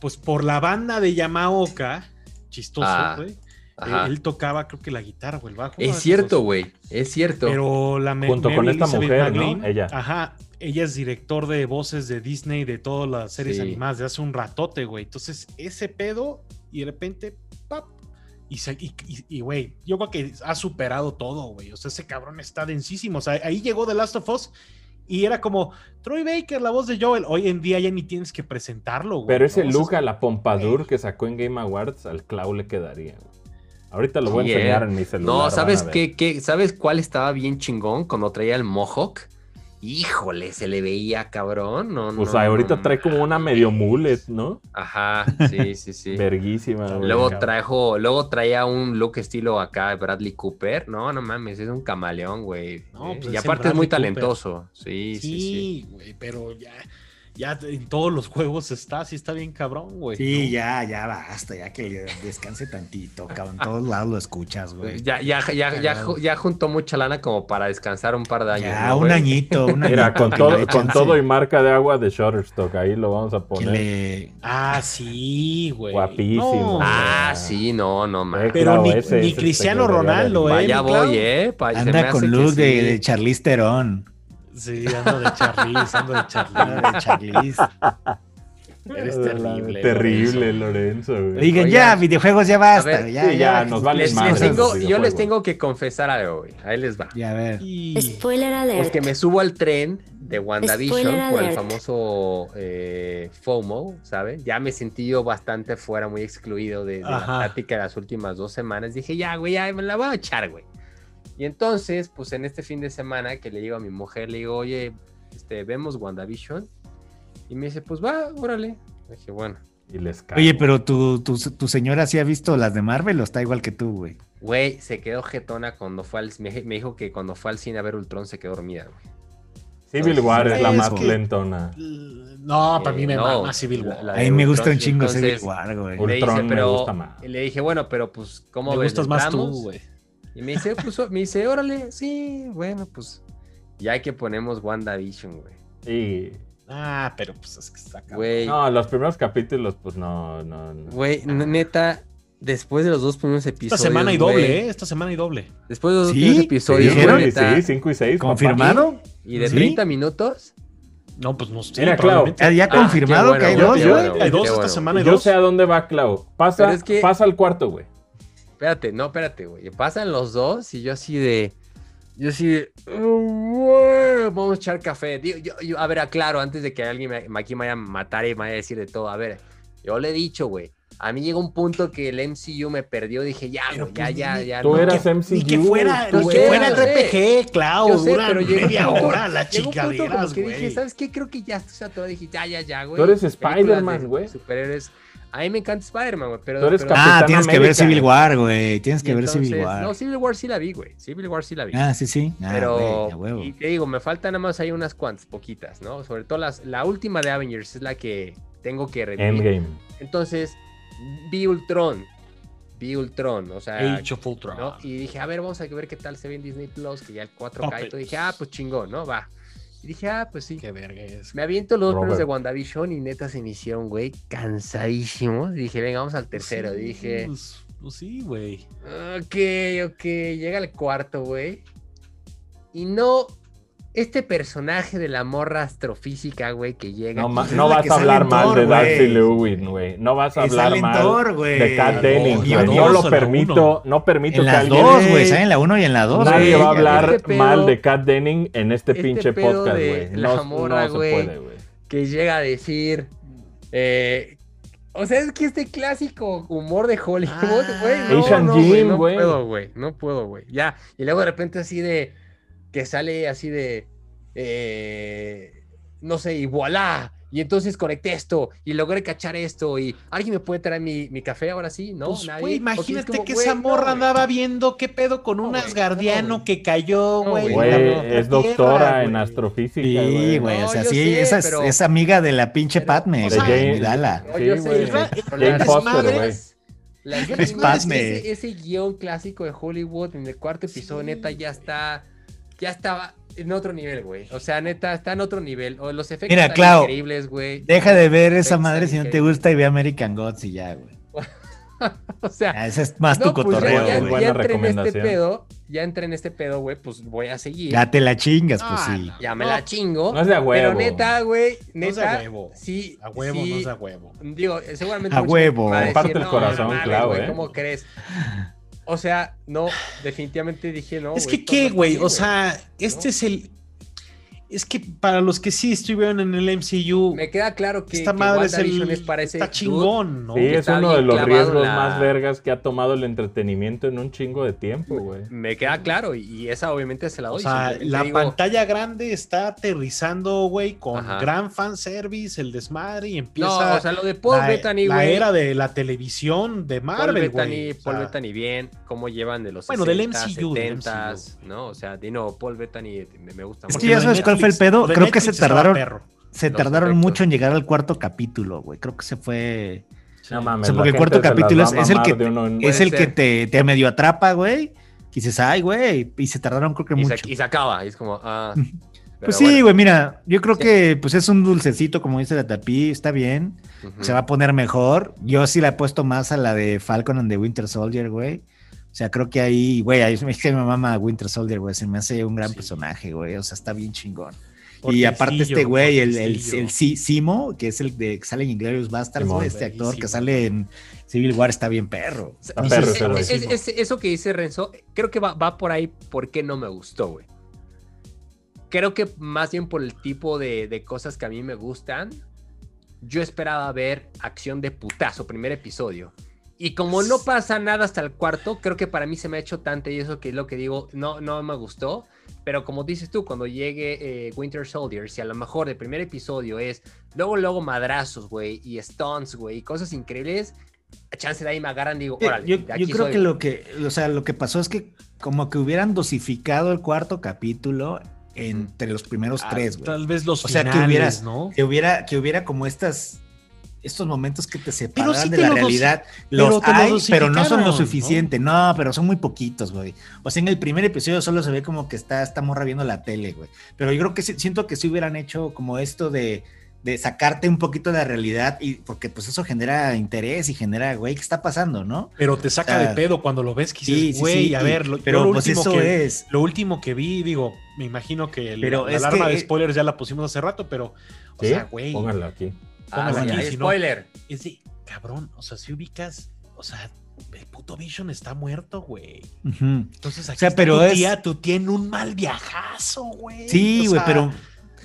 pues por la banda de Yamaoka, chistoso, Ah, güey. Ajá. eh, él tocaba, creo que la guitarra o el bajo. Es cierto, güey. Es cierto. Pero la me- Junto con esta Elizabeth mujer, ¿no? Ella. Ajá. Ella es director de voces de Disney de todas las series Sí. animadas de hace un ratote, güey. Entonces, ese pedo y de repente, ¡pap! Y, güey, yo creo que ha superado todo, güey. O sea, ese cabrón está densísimo. O sea, ahí llegó The Last of Us y era como Troy Baker, la voz de Joel. Hoy en día ya ni tienes que presentarlo, güey. Pero ese ¿no? O sea, look a la Pompadour que sacó en Game Awards, al Clau le quedaría. güey. Ahorita lo voy a enseñar en mi celular. No, ¿sabes qué, qué- ¿Sabes cuál estaba bien chingón cuando traía el Mohawk? Híjole, se le veía cabrón. No, O no, sea, ahorita no trae como una medio mullet, ¿no? Ajá, sí, sí, sí. [LAUGHS] Verguísima, güey. Luego trajo, luego traía un look estilo acá Bradley Cooper. No, no mames, es un camaleón, güey. No, Eh, pues y aparte es muy Cooper. talentoso. Sí, sí, sí. Sí, güey, pero ya, ya en todos los juegos está, sí está bien cabrón, güey. Sí, ¿no? ya, ya basta, ya que descanse tantito, cabrón. En todos lados lo escuchas, güey. Ya, ya, ya, ya, ya juntó mucha lana como para descansar un par de años. Ya, ¿no, un güey? añito, un Mira, añito con que todo, con todo y marca de agua de Shutterstock, ahí lo vamos a poner. le- Ah, sí, güey. Guapísimo. Ah, Ah. sí, no, no mames. Pero ni- ese- ni ese Cristiano Ronaldo, Para eh, Clau. voy, ¿eh? Pa- anda con look de, sí. de Charlize Theron. Sí, ando de Charlize, ando de Charlize. de Charlize. Eres terrible. Terrible, Lorenzo. güey. Digan, ya, videojuegos, ya basta. ver, ya, sí, ya, ya, nos vale Les- les madres tengo- los yo les tengo que confesar algo, güey. Ahí les va. Ya, a ver. Y- Spoiler alert. Porque me subo al tren de WandaVision por el famoso eh, FOMO, ¿saben? Ya me sentí yo bastante fuera, muy excluido de, de la plática de las últimas dos semanas. Dije, ya, güey, ya me la voy a echar, güey. Y entonces, pues en este fin de semana que le digo a mi mujer, le digo, oye, este, vemos WandaVision. Y me dice, pues va, órale. Dije, bueno, Y les cago. Oye, pero tu, tu, tu señora sí ha visto las de Marvel o está igual que tú, güey. güey, se quedó jetona cuando fue al... Me, me dijo que cuando fue al cine a ver Ultron se quedó dormida, güey. Civil War es la Es más que- lentona. No, para mí me Eh, no, mama Civil War. la- la A mí me gusta un chingo entonces, Civil War, güey. Ultron Le dice, me pero gusta más. le dije, bueno, pero pues, ¿cómo Me ves? gustas más tú, güey. Y me dice, pues, me dice, órale, sí, bueno, pues, ya que ponemos WandaVision, güey. Y... Ah, pero pues es que está. Güey, No, los primeros capítulos, pues no, no, no. güey, neta, después de los dos primeros episodios. Esta semana güey, doble, ¿eh? Esta semana hay doble. Después de los dos ¿Sí? primeros episodios, ¿Dijeron? güey, Sí, neta, 5 y 6. ¿Confirmado? y de ¿Sí? 30 minutos. No, pues no sé. Mira, probablemente. ¿Ya, ya Ah, confirmado que hay dos, bueno. Hay dos esta bueno. semana, Yo dos. sé a dónde va Clau. Pasa, Pero es que- pasa al cuarto, güey. Espérate, no, espérate, güey. Pasan los dos y yo así de. Yo así de. "Oh, vamos a echar café. Digo, yo, yo- a ver, aclaro, antes de que alguien me, aquí me vaya a matar y me vaya a decir de todo. A ver, yo le he dicho, güey. A mí llegó un punto que el MCU me perdió. Dije, ya, güey, ya, pues, ya, ni- ya. Tú no". eras que- MCU. Ni que fuera, sé, que fuera. RPG, Clau. Yo sé, dura pero media punto- hora la Llegó un punto como chingaderas, que dije. ¿sabes qué? Creo que ya estoy saturado. Dije, ya, ya, ya, güey. Tú eres Spider-Man, de güey. Superhéroes. A mí me encanta Spider-Man, güey. Pero, Ah, tienes que ver. Civil War, güey. Tienes y que ver Civil War. No, Civil War sí la vi, güey. Civil War sí la vi. Ah, sí, sí. Ah, Pero, huevo. y te digo, me faltan nada más ahí unas cuantas, poquitas, ¿no? Sobre todo las, la última de Avengers es la que tengo que revivir. Endgame. Entonces, vi Ultron. Vi Ultron, o sea, Age of Ultron. ¿no? Y dije, a ver, vamos a ver qué tal se ve en Disney Plus, que ya el 4K y todo. Dije, ah, pues chingón, ¿no? Va. Y dije, ah, pues sí. Qué verga es. Me aviento los dos primeros de. WandaVision y neta se me hicieron, güey, cansadísimos. Dije, venga, vamos al tercero. Pues sí, Dije, Pues, pues sí, güey. Ok, ok, llega el cuarto, güey. Y no, este personaje de la morra astrofísica, güey, que llega. No, aquí- no la vas a hablar mal Thor, de Darcy. Lewin, güey. No vas a hablar mal Thor, güey. de Kat La Denning, dos, güey. la No dos lo la permito, no permito En que las alguien... dos, güey. Sale en la uno y en la dos. Nadie va a hablar Este pedo- mal de Kat Denning en este, este pinche podcast, güey. la No, morra, no se puede, güey. que llega a decir. eh, o sea, es que este clásico humor de Hollywood, Ah, güey. no, Asian no, güey, no puedo, güey. No puedo, güey. Ya. Y luego de repente así de. Que sale así de. eh, no sé, y voilà. Y entonces conecté esto y logré cachar esto. Y alguien me puede traer mi, mi café ahora sí, ¿no? Pues, Nadie. imagínate como, que esa morra andaba viendo qué pedo con No, un asgardiano no, que cayó, güey. la es doctora tierra, en güey. astrofísica, Sí, güey. o sea, sí, sé, esa es, pero- es amiga de la pinche pero, Padme, o güey. No, Sí, güey. las Es Padme. Ese, ese guion clásico de Hollywood en el cuarto episodio, Sí. neta, ya está. Ya estaba en otro nivel, güey. O sea, neta, está en otro nivel. O los efectos Mira, están Clau, increíbles, güey. Deja de ver esa madre si no te gusta y ve American Gods y ya, güey. [LAUGHS] O sea, Ah, Ese es más no, tu pues cotorreo, ya, ya, güey. Ya entré en este recomendación. pedo. Ya entré en este pedo, güey. Pues voy a seguir. Ya te la chingas, pues Ah, sí. Ya me la chingo. No es de a huevo. Pero neta, güey. No es de a Neta. huevo. Sí. A huevo, sí, no es a huevo. Digo, seguramente. A huevo. Comparte el "No, corazón, Clau, güey, ¿eh?" ¿Cómo crees? O sea, no, definitivamente dije no. Es que qué, güey, o sea, este ¿No? es el... Es que para los que sí estuvieron en el MCU, Me queda claro que, esta que madre es, el, es para ese está chingón, ¿no? Sí, es uno de los riesgos la- más vergas que ha tomado el entretenimiento en un chingo de tiempo, güey. Me queda claro, y, esa obviamente se la O doy. sea, la digo, pantalla grande está aterrizando, güey, con Ajá. gran fanservice, el desmadre, y No, empieza o sea, lo de Paul la, Bettany, la güey. era de la televisión de Paul Marvel, Bettany, güey. O Paul sea, Bettany bien, cómo llevan de los Bueno, del 60, MCU, del 70, MCU. ¿no? O sea, de no, Paul Bettany me, gusta Es mucho. que ya sabes cuál fue el pedo. Creo que se tardaron, se Los tardaron efectos. mucho en llegar al cuarto capítulo, güey. Creo que se fue. No mames. O sea, la porque el cuarto capítulo es- el que de uno en- Puede es el ser. que te, te medio atrapa, güey. Y dices, ay, güey. Y se tardaron, creo que y, mucho. se, y se acaba, y es como, ah. pero Pues sí, bueno. güey, mira, yo creo Sí. que pues es un dulcecito, como dice la Tapi, está bien, se va a poner mejor. Yo sí la he puesto más a la de Falcon and the Winter Soldier, güey. O sea, creo que ahí, güey, ahí es que mi mamá Winter Soldier, güey, se me hace un gran Sí. personaje, güey, o sea, está bien chingón. y aparte este güey, el, el, el Si- Simo, que es el de que sale en Inglorious Bastards, Simón. este actor que sale en Civil War está bien perro. Es- Está es- perro es- ese güey. es- es- eso que dice Renzo, creo que va, va por ahí porque no me gustó, güey. Creo que más bien por el tipo de, de cosas que a mí me gustan, yo esperaba ver acción de putazo, primer episodio. Y como no pasa nada hasta el cuarto, creo que para mí se me ha hecho tanto y eso que es lo que digo, no, no me gustó. Pero como dices tú, cuando llegue eh, Winter Soldier, si a lo mejor el primer episodio es luego, luego madrazos, güey, y stunts, güey, y cosas increíbles, a chance de ahí me agarran, digo, órale, yo, de yo aquí creo soy, que lo que, o sea, lo que pasó es que como que hubieran dosificado el cuarto capítulo entre los primeros Ah, tres, güey. Tal vez los O sea, que finales, hubieras- ¿no? que hubiera, que hubiera como estas, estos momentos que te separaran sí de te la realidad. pero Los hay, pero no son lo suficiente. ¿no? pero son muy poquitos, güey. O sea, en el primer episodio solo se ve como que está esta morra viendo la tele, güey. Pero yo creo que siento que sí hubieran hecho como esto de de sacarte un poquito de la realidad y porque pues eso genera interés y genera, güey, ¿qué está pasando, no? Pero te saca O sea, de pedo cuando lo ves que sí, güey, sí, a y- ver, lo, pero lo pues último eso que, es. Lo último que vi, digo, me imagino que la- Pero la, alarma que- de spoilers ya la pusimos hace rato, pero, o ¿Sí? sea, güey, Pónganlo aquí. Ah, sí, aquí, si no- spoiler. es de, cabrón, o sea, si ubicas, o sea, el puto Vision está muerto, güey. Ujú. Entonces aquí sea, está pero tu es- tía, tu tía en un mal viajazo, güey. Sí, O güey, sea, pero,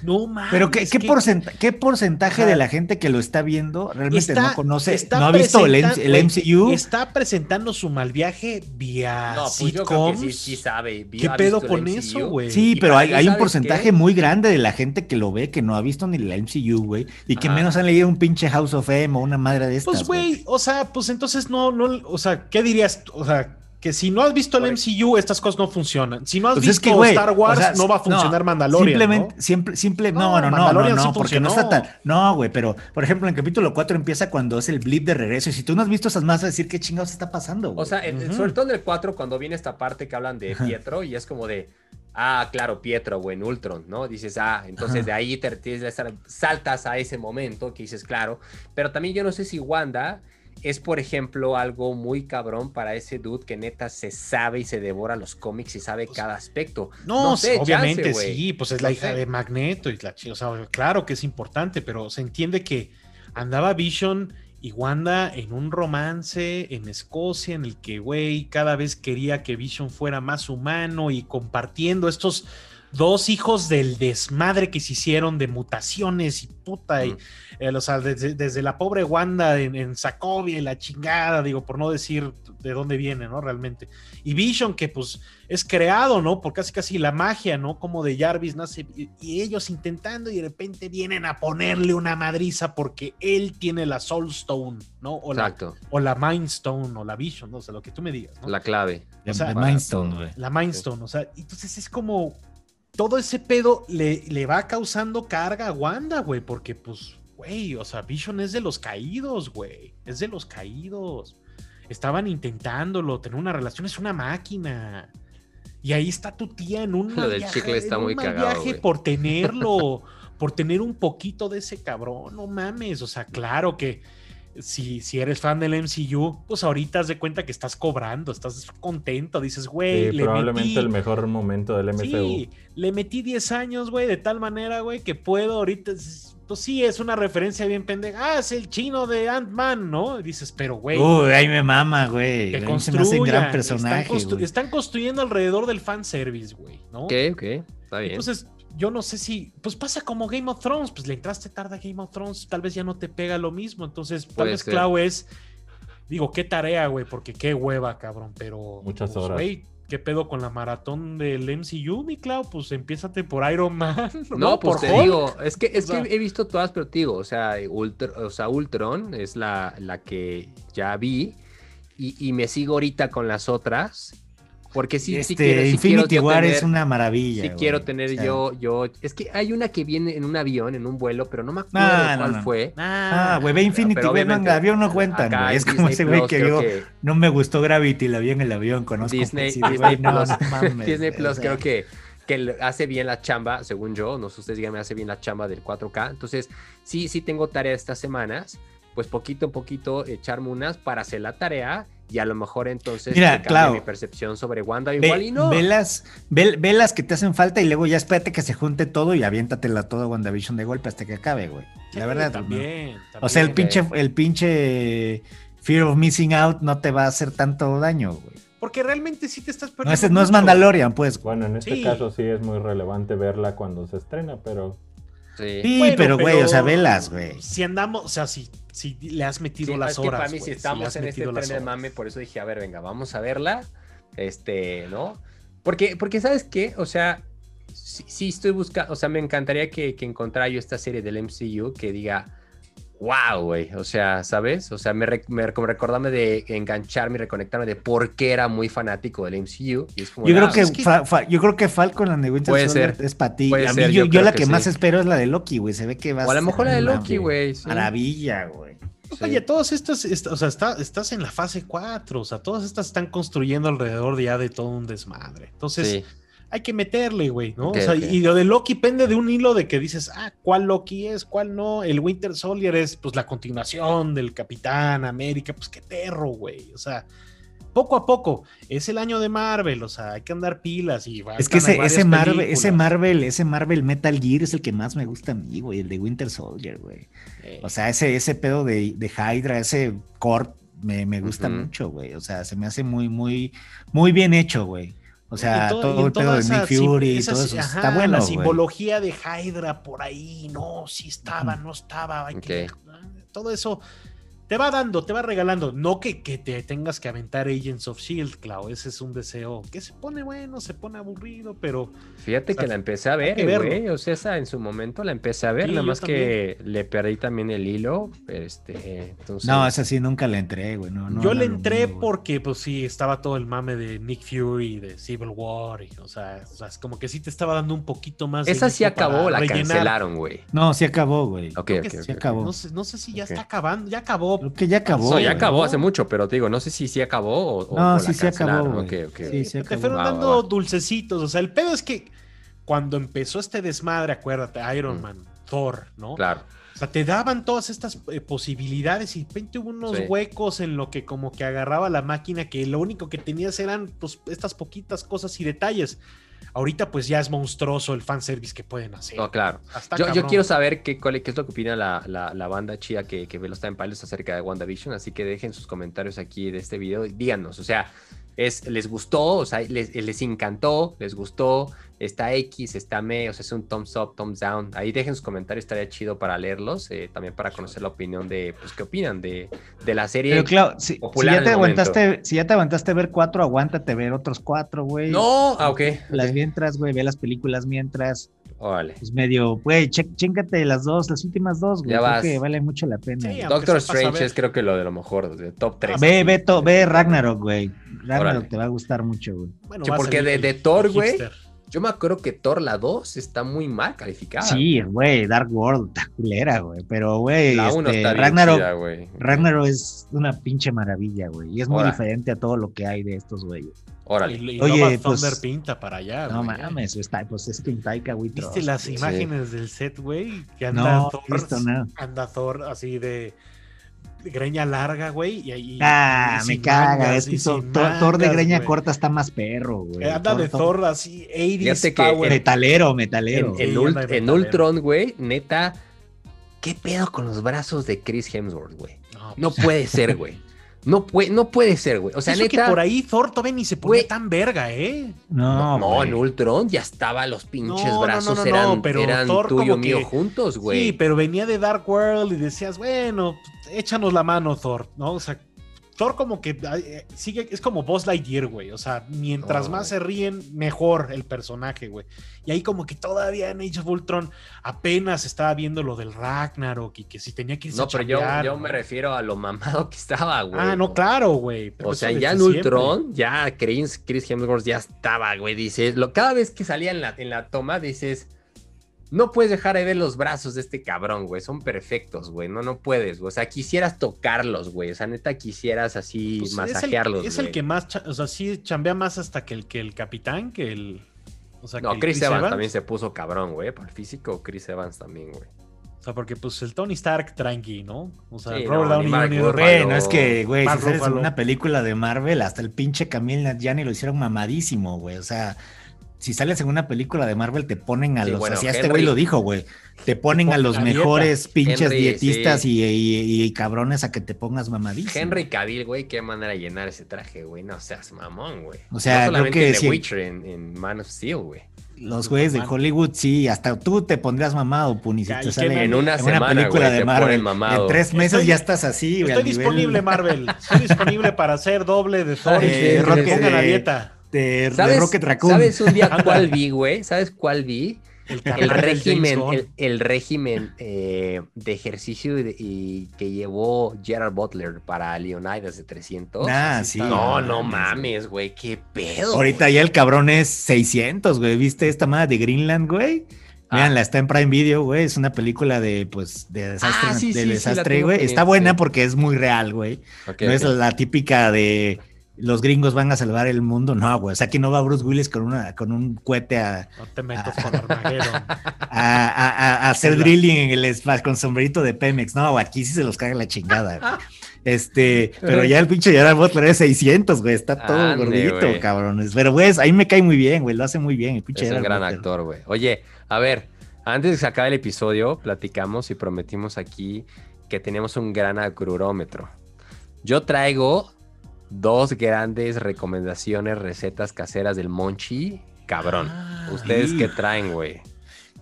No mames. pero ¿qué, qué, que- porcenta- qué porcentaje Ajá. de la gente que lo está viendo realmente Está- no conoce, está no ha visto el, el MCU? Está presentando su mal viaje vía No, pues yo creo que sitcoms. sí, sí sabe. ¿Qué ha pedo con eso, güey? Sí, pero hay, hay un ¿sabes porcentaje qué? muy grande de la gente que lo ve que no ha visto ni el MCU, güey, y que menos han leído un pinche House of M o una madre de estas. Pues, güey, o sea, pues entonces no, no, o sea, ¿qué dirías? O sea, que si no has visto el MCU, estas cosas no funcionan. Si no has Pues es visto que, Star Wars, o sea, no va a funcionar Mandalorian. Simplemente, ¿no? simple, No, no, no, no, no, Mandalorian no, sí porque no está tan, no, güey, pero, por ejemplo, en el capítulo 4 empieza cuando es el blip de regreso, y si tú no has visto esas más, a decir qué chingados está pasando, güey. O sea, en- Ujú. sobre todo en el 4, cuando viene esta parte que hablan de. Pietro, y es como de, ah, claro, Pietro, güey, en Ultron, ¿no? Dices, ah, entonces de ahí te, te- saltas a ese momento que dices, claro. Pero también yo no sé si Wanda es, por ejemplo, algo muy cabrón para ese dude que neta se sabe y se devora los cómics y sabe cada aspecto. No, sé, obviamente sí, pues es No la hija sé. de Magneto y la o sea, claro que es importante, pero se entiende que andaba Vision y Wanda en un romance en Escocia en el que, güey, cada vez quería que Vision fuera más humano y compartiendo estos dos hijos del desmadre que se hicieron de mutaciones y puta, y, Mm. eh, o sea, desde, desde la pobre Wanda en, en Sacovia y la chingada, digo, por no decir de dónde viene, ¿no? Realmente. Y Vision, que pues es creado, ¿no? Por casi casi la magia, ¿no? Como de Jarvis nace y, y ellos intentando y de repente vienen a ponerle una madriza porque él tiene la Soul Stone, ¿no? O la, Exacto, o la Mind Stone o la Vision, ¿no? O sea, lo que tú me digas, ¿no? la clave. o sea, de para- Mindstone, güey. La Mind Stone, o sea, entonces es como todo ese pedo le, le va causando carga a Wanda, güey, porque pues, güey, o sea, Vision es de los caídos, güey, es de los caídos. Estaban intentándolo, tener una relación, es una máquina. Y ahí está tu tía en un Lo mal del viaje, chicle está en muy cagado, viaje por tenerlo, [LAUGHS] por tener un poquito de ese cabrón, no mames, o sea, claro que si, si eres fan del MCU, pues ahorita haz de cuenta que estás cobrando, estás contento, dices, güey, Sí, le probablemente metí, el mejor momento del MCU. sí, le metí 10 años, güey, de tal manera, güey, que puedo ahorita, es- pues sí, es una referencia bien pendeja, ah, es el chino de Ant-Man, ¿no? Y dices, pero, güey, Uy, ahí me mama, güey. que están, constru- güey. están construyendo alrededor del fanservice, güey, ¿no? Ok, ok, está bien. Entonces, yo no sé si, pues pasa como Game of Thrones, pues le entraste tarde a Game of Thrones, tal vez ya no te pega lo mismo, entonces tal Puede vez ser. Clau es, digo, qué tarea, güey, porque qué hueva, cabrón, pero... Muchas pues, horas. güey, ¿Qué pedo con la maratón del MCU, mi Clau? Pues empiézate por Iron Man. [LAUGHS] No, pues por te Hulk. digo, es que, es O sea- que he visto todas, pero te digo, o sea, Ultr- o sea Ultron es la, la que ya vi y, y me sigo ahorita con las otras, porque sí, sí este, quiero, sí quiero Infinity yo War tener- es una maravilla. Sí güey. quiero tener O sea, yo, yo, es que hay una que viene en un avión, en un vuelo, pero no me acuerdo No, no, cuál no. fue. Ah, güey, ve Infinity War, no, obviamente avión no cuentan, güey. en Es como ese güey que creo vio, no me gustó Gravity, la vi en el avión, conozco. Disney, Disney güey, no, Plus, no [LAUGHS] mames, Disney Plus o sea, creo que, que hace bien la chamba, según yo, no sé ustedes díganme, hace bien la chamba del 4K. Entonces, sí, sí tengo tarea estas semanas, pues poquito a poquito echarme unas para hacer la tarea y a lo mejor entonces Mira, cambie Clau, mi percepción sobre Wanda, Ve, igual y no. ve las, ve, ve las que te hacen falta y luego ya espérate que se junte todo y aviéntatela toda WandaVision de golpe hasta que acabe, güey. Sí, La verdad. ¿no? También, O sea, el pinche, el pinche Fear of Missing Out no te va a hacer tanto daño, güey. Porque realmente sí te estás No, perdiendo. ese no es. Mandalorian, pues. Bueno, en este Sí. caso sí es muy relevante verla cuando se estrena, pero Sí. Sí, Bueno, pero, güey, o sea, velas, güey. Si andamos, o sea, si, si le has metido Sí, las es que horas. para mí, güey, si estamos en este tren de mame, por eso dije, a ver, venga, vamos a verla. Este, ¿no? Porque, porque ¿sabes qué? O sea, sí, sí estoy buscando, o sea, me encantaría que, que encontrara yo esta serie del MCU que diga, wow, güey, o sea, ¿sabes? O sea, me, re- me como recordarme de engancharme y reconectarme de por qué era muy fanático del MCU. Y es como, Yo creo ah, que, es Fa- Fa- yo creo que Falcon and the Winter Puede Soldier ser. es para ti. Puede A mí ser, yo, yo yo creo la que que más sí. espero es la de Loki, güey. Se ve que va O a lo ser mejor la de Loki, güey. sí. Maravilla, güey. Sí. Oye, todas estas, est- o sea, está- estás en la fase 4, o sea, todas estas están construyendo alrededor ya de todo un desmadre. Entonces, Sí. Hay que meterle, güey, ¿no? O sea, y lo de Loki pende de un hilo de que dices, ah, ¿cuál Loki es? ¿Cuál no? El Winter Soldier es, pues, la continuación del Capitán América, pues, qué perro, güey. O sea, poco a poco, es el año de Marvel, o sea, hay que andar pilas y Es que ese, Marvel, películas. ese Marvel, ese Marvel Metal Gear es el que más me gusta a mí, güey, el de Winter Soldier, güey. Eh, O sea, ese, ese pedo de, de Hydra, ese Corp, me, me gusta mucho, güey. O sea, se me hace muy, muy, muy bien hecho, güey. O sea, to- todo el pedo de Nick Fury y todo si- eso. ajá, está bueno, La simbología de Hydra por ahí, no, sí estaba, no estaba. hay que- Ok. todo eso te va dando, te va regalando. No que, que te tengas que aventar Agents of Shield, Clau. Ese es un deseo que se pone bueno, se pone aburrido, pero Fíjate O sea, que la empecé a ver, güey. O sea, esa en su momento la empecé a ver, Sí, nada más que le perdí también el hilo. Este, entonces, No, esa sí nunca le entré, güey. No, no yo era le entré porque, pues sí, estaba todo el mame de Nick Fury, de Civil War, y, o, sea, o sea, es como que sí te estaba dando un poquito más. esa sí acabó, la rellenar. cancelaron, güey. No, sí acabó, güey. Ok, Creo ok, que ok, sí ok. acabó. No sé, no sé si ya está acabando, ya acabó. Creo que ya acabó. No, ya acabó ¿no? hace mucho, pero te digo, no sé si sí acabó o, No, o sí, la sí acabó. Sí, te fueron Va, va, dando va. dulcecitos. O sea, el pedo es que cuando empezó este desmadre, acuérdate, Iron Mm. Man, Thor, ¿no? Claro. O sea, te daban todas estas eh, posibilidades y de repente hubo unos Sí. huecos en lo que como que agarraba la máquina que lo único que tenías eran pues estas poquitas cosas y detalles. Ahorita pues ya es monstruoso el fanservice que pueden hacer. No, claro. Yo, quiero saber qué, qué es lo que opina la, la- la banda chida que, que ve los Time Pilots acerca de WandaVision, así que dejen sus comentarios aquí de este video y díganos, o sea, es, ¿les gustó? O sea, les, les encantó? ¿Les gustó? ¿Está X? ¿Está Me? O sea, es un thumbs up, thumbs down. Ahí dejen sus comentarios, estaría chido para leerlos, eh, también para conocer la opinión de, pues, ¿qué opinan de, de la serie? Pero claro, si, si popular ya te momento. aguantaste, si ya te aguantaste ver cuatro, aguántate ver otros cuatro, güey. No, ah, ok. Las mientras, güey, ve las películas mientras. Órale. Es medio, güey, chéngate las dos, las últimas dos, güey. Ya Creo vas. que vale mucho la pena. Sí, Doctor Strange es creo que lo de lo mejor, de top 3. Ve, ve, to- ve Ragnarok, güey. Ragnarok Órale. te va a gustar mucho, güey. Bueno, porque de- de Thor, güey. Yo me acuerdo que Thor la 2 está muy mal calificada. Sí, güey, Dark World, está culera, güey. Pero, güey, La 1 este, Ragnarok, güey. Ragnarok es una pinche maravilla, güey. Y es muy diferente a todo lo que hay de estos güeyes. Órale. Y, y Oye, and pues, Thunder pinta para allá. No güey. mames, está, pues es Taika Waititi. ¿Viste las güey. imágenes del set, güey? Que anda No, Thor, he visto nada. anda Thor así de greña larga, güey. Y ahí. Ah, y me sin caga. mangas, Es que Thor, Thor de mangas, greña corta está más perro, güey. Eh, Anda de Thor así, 80s Fíjate que power. Metalero, metalero. En, Ult-. Ultron, güey, neta, ¿qué pedo con los brazos de Chris Hemsworth, güey? No, No pues, puede ser, güey. [LAUGHS] No puede, no puede ser, güey. O sea, eso neta. que por ahí Thor todavía ni se ponía Güey. tan verga, ¿eh? No, no, en Ultron ya estaba, los pinches No, brazos no, no, eran, no, pero eran Thor tuyo como mío que- juntos, güey. Sí, pero venía de Dark World y decías, bueno, échanos la mano, Thor, ¿no? O sea, Thor como que eh, sigue, es como Buzz Lightyear, güey. O sea, mientras más güey. se ríen, mejor el personaje, güey. Y ahí como que todavía en Age of Ultron apenas estaba viendo lo del Ragnarok y que si tenía que irse no, a pero yo, chambear, yo me refiero a lo mamado que estaba, güey. Ah, no, claro, güey. O sea, ya en siempre. Ultron, ya Chris, Chris Hemsworth ya estaba, güey. Dices, lo, cada vez que salía en la, en la toma, dices, no puedes dejar de ver los brazos de este cabrón, güey. Son perfectos, güey. No, no puedes, güey. O sea, quisieras tocarlos, güey. O sea, neta, quisieras así Pues, masajearlos, Es el, es el güey. que más, o sea, sí chambea más hasta que el, que el capitán, que el... O sea, que No, el Chris, Evans, también se puso cabrón, güey. Por el físico, Chris Evans también, güey. O sea, porque pues el Tony Stark tranqui, ¿no? O sea, Sí, Robert no, Downey Mark Jr. Bueno, es que, güey, si Ruffalo. una película de Marvel, hasta el pinche Camille Nanjiani lo hicieron mamadísimo, güey. O sea, si sales en una película de Marvel, te ponen a Sí, los. bueno, así este güey lo dijo, güey. Te ponen a los dieta. mejores pinches Henry, dietistas sí. y, y- y cabrones a que te pongas mamadísimo. Henry Cavill, güey, qué manera de llenar ese traje, güey. No seas mamón, güey. O sea, no creo solamente que en The. Witcher, en, en Man of Steel, güey. Los güeyes de. Hollywood, sí, hasta tú te pondrías mamado, Puni, si te ¿y qué sale? En una en semana, película de Marvel. En tres meses Estoy- ya estás así, güey. Estoy nivel disponible, Marvel. [LAUGHS] Estoy disponible para hacer doble de Thor y Eh, que pongan a eh, dieta. De, de ¿Sabes, Rocket Raccoon. ¿Sabes un día [LAUGHS] cuál vi, güey? ¿Sabes cuál vi? El, régimen, el, el régimen eh, de ejercicio y, que llevó Gerard Butler para Leonidas de 300. Ah, sí. no, no mames, güey, qué pedo. Ahorita ya el cabrón es 600, güey. ¿Viste esta madre de Greenland, güey? Ah. Veanla, está en Prime Video, güey. Es una película de, pues, de desastre, Ah, sí, de sí, sí, la desastre, güey. Está buena porque es muy real, güey. No es la típica de los gringos van a salvar el mundo. No, güey. O sea, que no va Bruce Willis con, una, con un cohete a, No te metas con Armageddon. [LAUGHS] a, a- a- a hacer drilling en el espacio con sombrerito de Pemex. No, güey, aquí sí se los caga la chingada. güey. Este, pero ya el pinche Gerard Butler es 600, güey. Está todo Ande, gordito, güey. cabrones. Pero, güey, ahí me cae muy bien, güey. Lo hace muy bien el pinche Es un gran Butler. actor, güey. Oye, a ver, antes de que se acabe el episodio, platicamos y prometimos aquí que tenemos un gran agrurómetro. Yo traigo dos grandes recomendaciones, recetas caseras del Monchi. Cabrón. Ah, ¿Ustedes sí. qué traen, güey?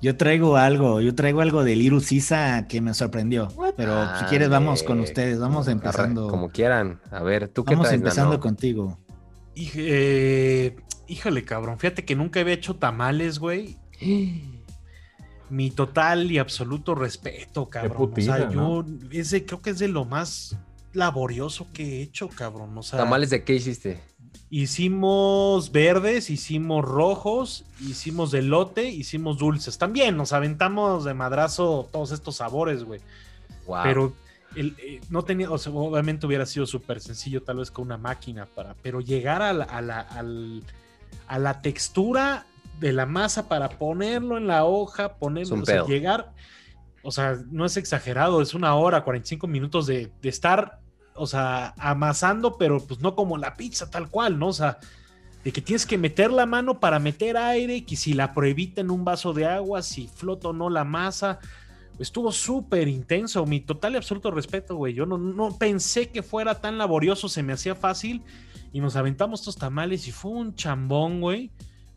Yo traigo algo, yo traigo algo de Liru Sisa que me sorprendió. Pero si quieres, vamos con ustedes. Vamos empezando. Como quieran. A ver, ¿tú qué Vamos traes, empezando Nano? contigo. Hij- eh, híjole, cabrón. Fíjate que nunca había hecho tamales, güey. [GASPS] Mi total y absoluto respeto, cabrón. putiza, o sea, yo es de- creo que es de lo más laborioso que he hecho, cabrón. O sea, ¿Tamales de qué hiciste? hicimos verdes, hicimos rojos, hicimos de lote, hicimos dulces. También nos aventamos de madrazo todos estos sabores, güey. Wow. Pero el, eh, no tenía, o sea, obviamente hubiera sido súper sencillo, tal vez con una máquina para, pero llegar a la, a la, al- a la textura de la masa para ponerlo en la hoja, ponerlo, o sea, llegar, o sea, no es exagerado, es una hora, 45 minutos de, de estar, o sea, amasando, pero pues no como la pizza tal cual, ¿no? O sea, de que tienes que meter la mano para meter aire, que si la pruebita en un vaso de agua, si flota o no la masa. Estuvo súper intenso, mi total y absoluto respeto, güey. Yo no, no pensé que fuera tan laborioso, se me hacía fácil y nos aventamos estos tamales y fue un chambón, güey.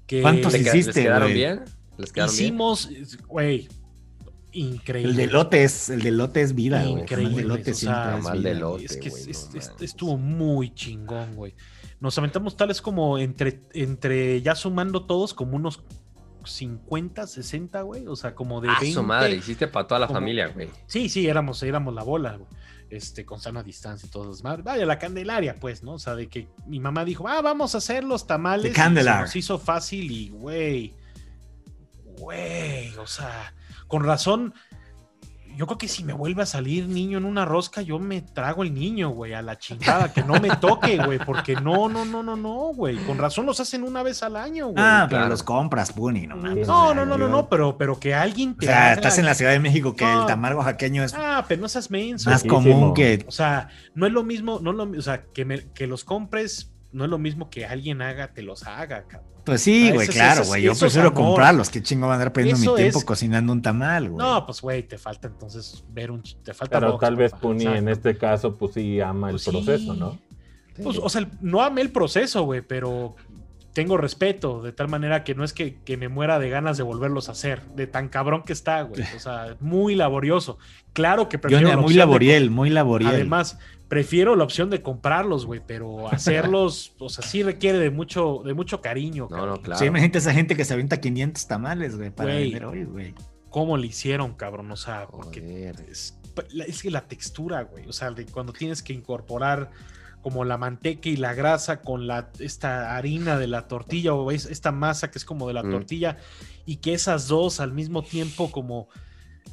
Que ¿Cuántos ¿Le qued- hiciste, ¿Les quedaron güey? bien? ¿Les quedaron bien? hicimos, güey, increíble. El de lote es, el de lote es vida, güey. Increíble, El de lote o sea, es de lote. es que güey, es- no es- mames. estuvo muy chingón, güey. Nos aventamos tales como entre, entre ya sumando todos, como unos 50, 60, güey. O sea, como de Ah, 20. su madre, hiciste para toda la como- familia, güey. Sí, sí, éramos, éramos la bola, güey. Este, con sana distancia y todo eso. Vaya, la Candelaria, pues, ¿no? O sea, de que mi mamá dijo, ah, vamos a hacer los tamales. The y Candelar. se nos hizo fácil y, güey, güey, o sea, con razón. Yo creo que si me vuelve a salir niño en una rosca, yo me trago el niño, güey, a la chingada, que no me toque, güey, porque no, no, no, no, no, güey. Con razón los hacen una vez al año, güey. Ah, pero claro. los compras, Puni, no mames. no, o sea, no, no, no, yo- no, pero, pero que alguien O te sea, haga- estás en la Ciudad de México que No. el tamal oaxaqueño es Ah, pero no seas menso. más común que. O sea, no es lo mismo, no es lo, o sea, que, me- que los compres, no es lo mismo que alguien haga, te los haga, cabrón. Pues sí, güey, claro, güey. Yo prefiero comprarlos. Qué chingo van a andar perdiendo Eso mi tiempo es- cocinando un tamal, güey. No, pues, güey, te falta entonces ver un... Te falta Pero box, tal vez Puni en este caso, pues sí ama el Pues sí. proceso, ¿no? Pues, o sea, no amé el proceso, güey, pero tengo respeto, de tal manera que no es que, que me muera de ganas de volverlos a hacer, de tan cabrón que está, güey. O sea, muy laborioso. Claro que Yo, prefiero... la muy de laboriel, muy laboriel. Además, prefiero la opción de comprarlos, güey, pero [LAUGHS] hacerlos, o sea, sí requiere de mucho, de mucho cariño. No, cabrón. no, claro. Sí, imagínate esa gente que se avienta 500 tamales, güey, para Güey. vender hoy, güey. ¿Cómo le hicieron, cabrón? O sea, porque Joder. es, es que la textura, güey, o sea, de cuando tienes que incorporar como la manteca y la grasa con la esta harina de la tortilla o es- esta masa que es como de la Mm. tortilla y que esas dos al mismo tiempo como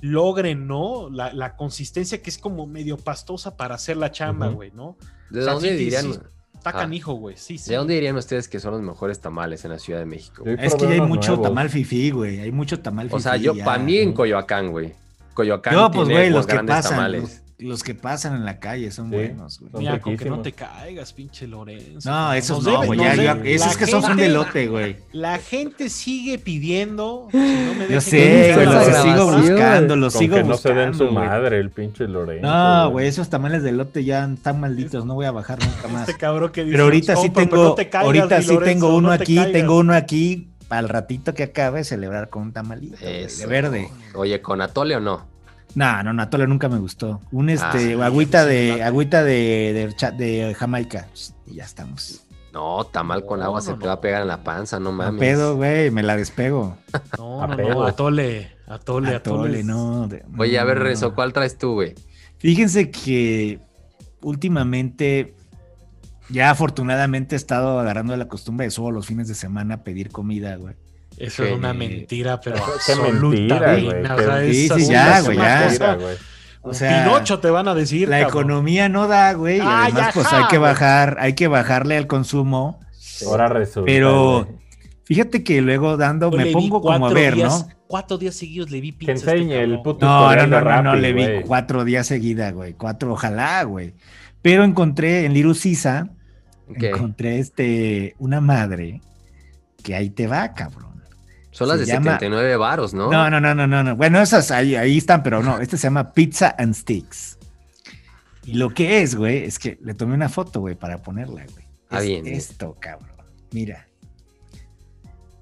logren, ¿no? La, la consistencia que es como medio pastosa para hacer la chamba, güey, ¿no? ¿De O sea, dónde sí, dirían? sí. Está Ah. canijo, güey. Sí, sí. ¿De dónde dirían ustedes que son los mejores tamales en la Ciudad de México? Es que ya hay mucho nuevos. tamal fifí, güey. Hay mucho tamal O sea, fifí yo, para mí en. Coyoacán, güey. Coyoacán No, pues, tiene los los que grandes pasan. tamales. Los, los que pasan en la calle son Sí. buenos, güey. Mira, con que no te caigas, pinche Lorenzo. No, esos no, güey. esos que son, son de gente- lote, güey. La gente sigue pidiendo. si no me Yo sé, güey, los la sigo buscando, los Con sigo que no se den su güey. madre, el pinche Lorenzo. No, güey, esos tamales de lote ya están malditos, no voy a bajar nunca más. Este cabrón que dice, Pero ahorita "Los sí tengo, no te caigas, ahorita sí Lorenzo, tengo uno no te aquí, caigas". tengo uno aquí al ratito que acabe celebrar con un tamalito de verde. Oye, ¿con atole o no? No, no, Natole nunca me gustó. Un este, Ah, agüita sí, de, sí, agüita de, de, Jamaica. Y ya estamos. No, tamal con No, agua no, se te no. va a pegar en la panza, no A mames. pedo, güey, me la despego. No, A no, no, atole, atole, atole. Atole, no. de- Oye, a ver, no, no. Renzo, ¿cuál traes tú, güey? Fíjense que últimamente, ya afortunadamente he estado agarrando la costumbre de solo los fines de semana pedir comida, güey. Eso es una Que- mentira, pero absoluta, güey. O sea, ya, güey, ya. O Pinocho te van a decir. la cabrón. economía no da, güey. y Ay, además, pues hay que güey. bajar, hay que bajarle al consumo. Ahora resulta. Pero güey. fíjate que luego dando, Yo me pongo como a ver, días- ¿no? Cuatro días seguidos le vi pizza. Que a este enseñe el puto No, no, no, de no, le vi güey. cuatro días seguida, güey. Cuatro, ojalá, güey. Pero encontré en Little Sisa, encontré este, una madre que ahí te va, cabrón. Son las se de llama- 79 varos, ¿no? No, no, no, no, no, no. Bueno, esas ahí, ahí están, pero no. Este se llama Pizza and Sticks. Y lo que es, güey, es que le tomé una foto, güey, para ponerla, güey. Ah, Es bien, bien. Esto, cabrón. Mira.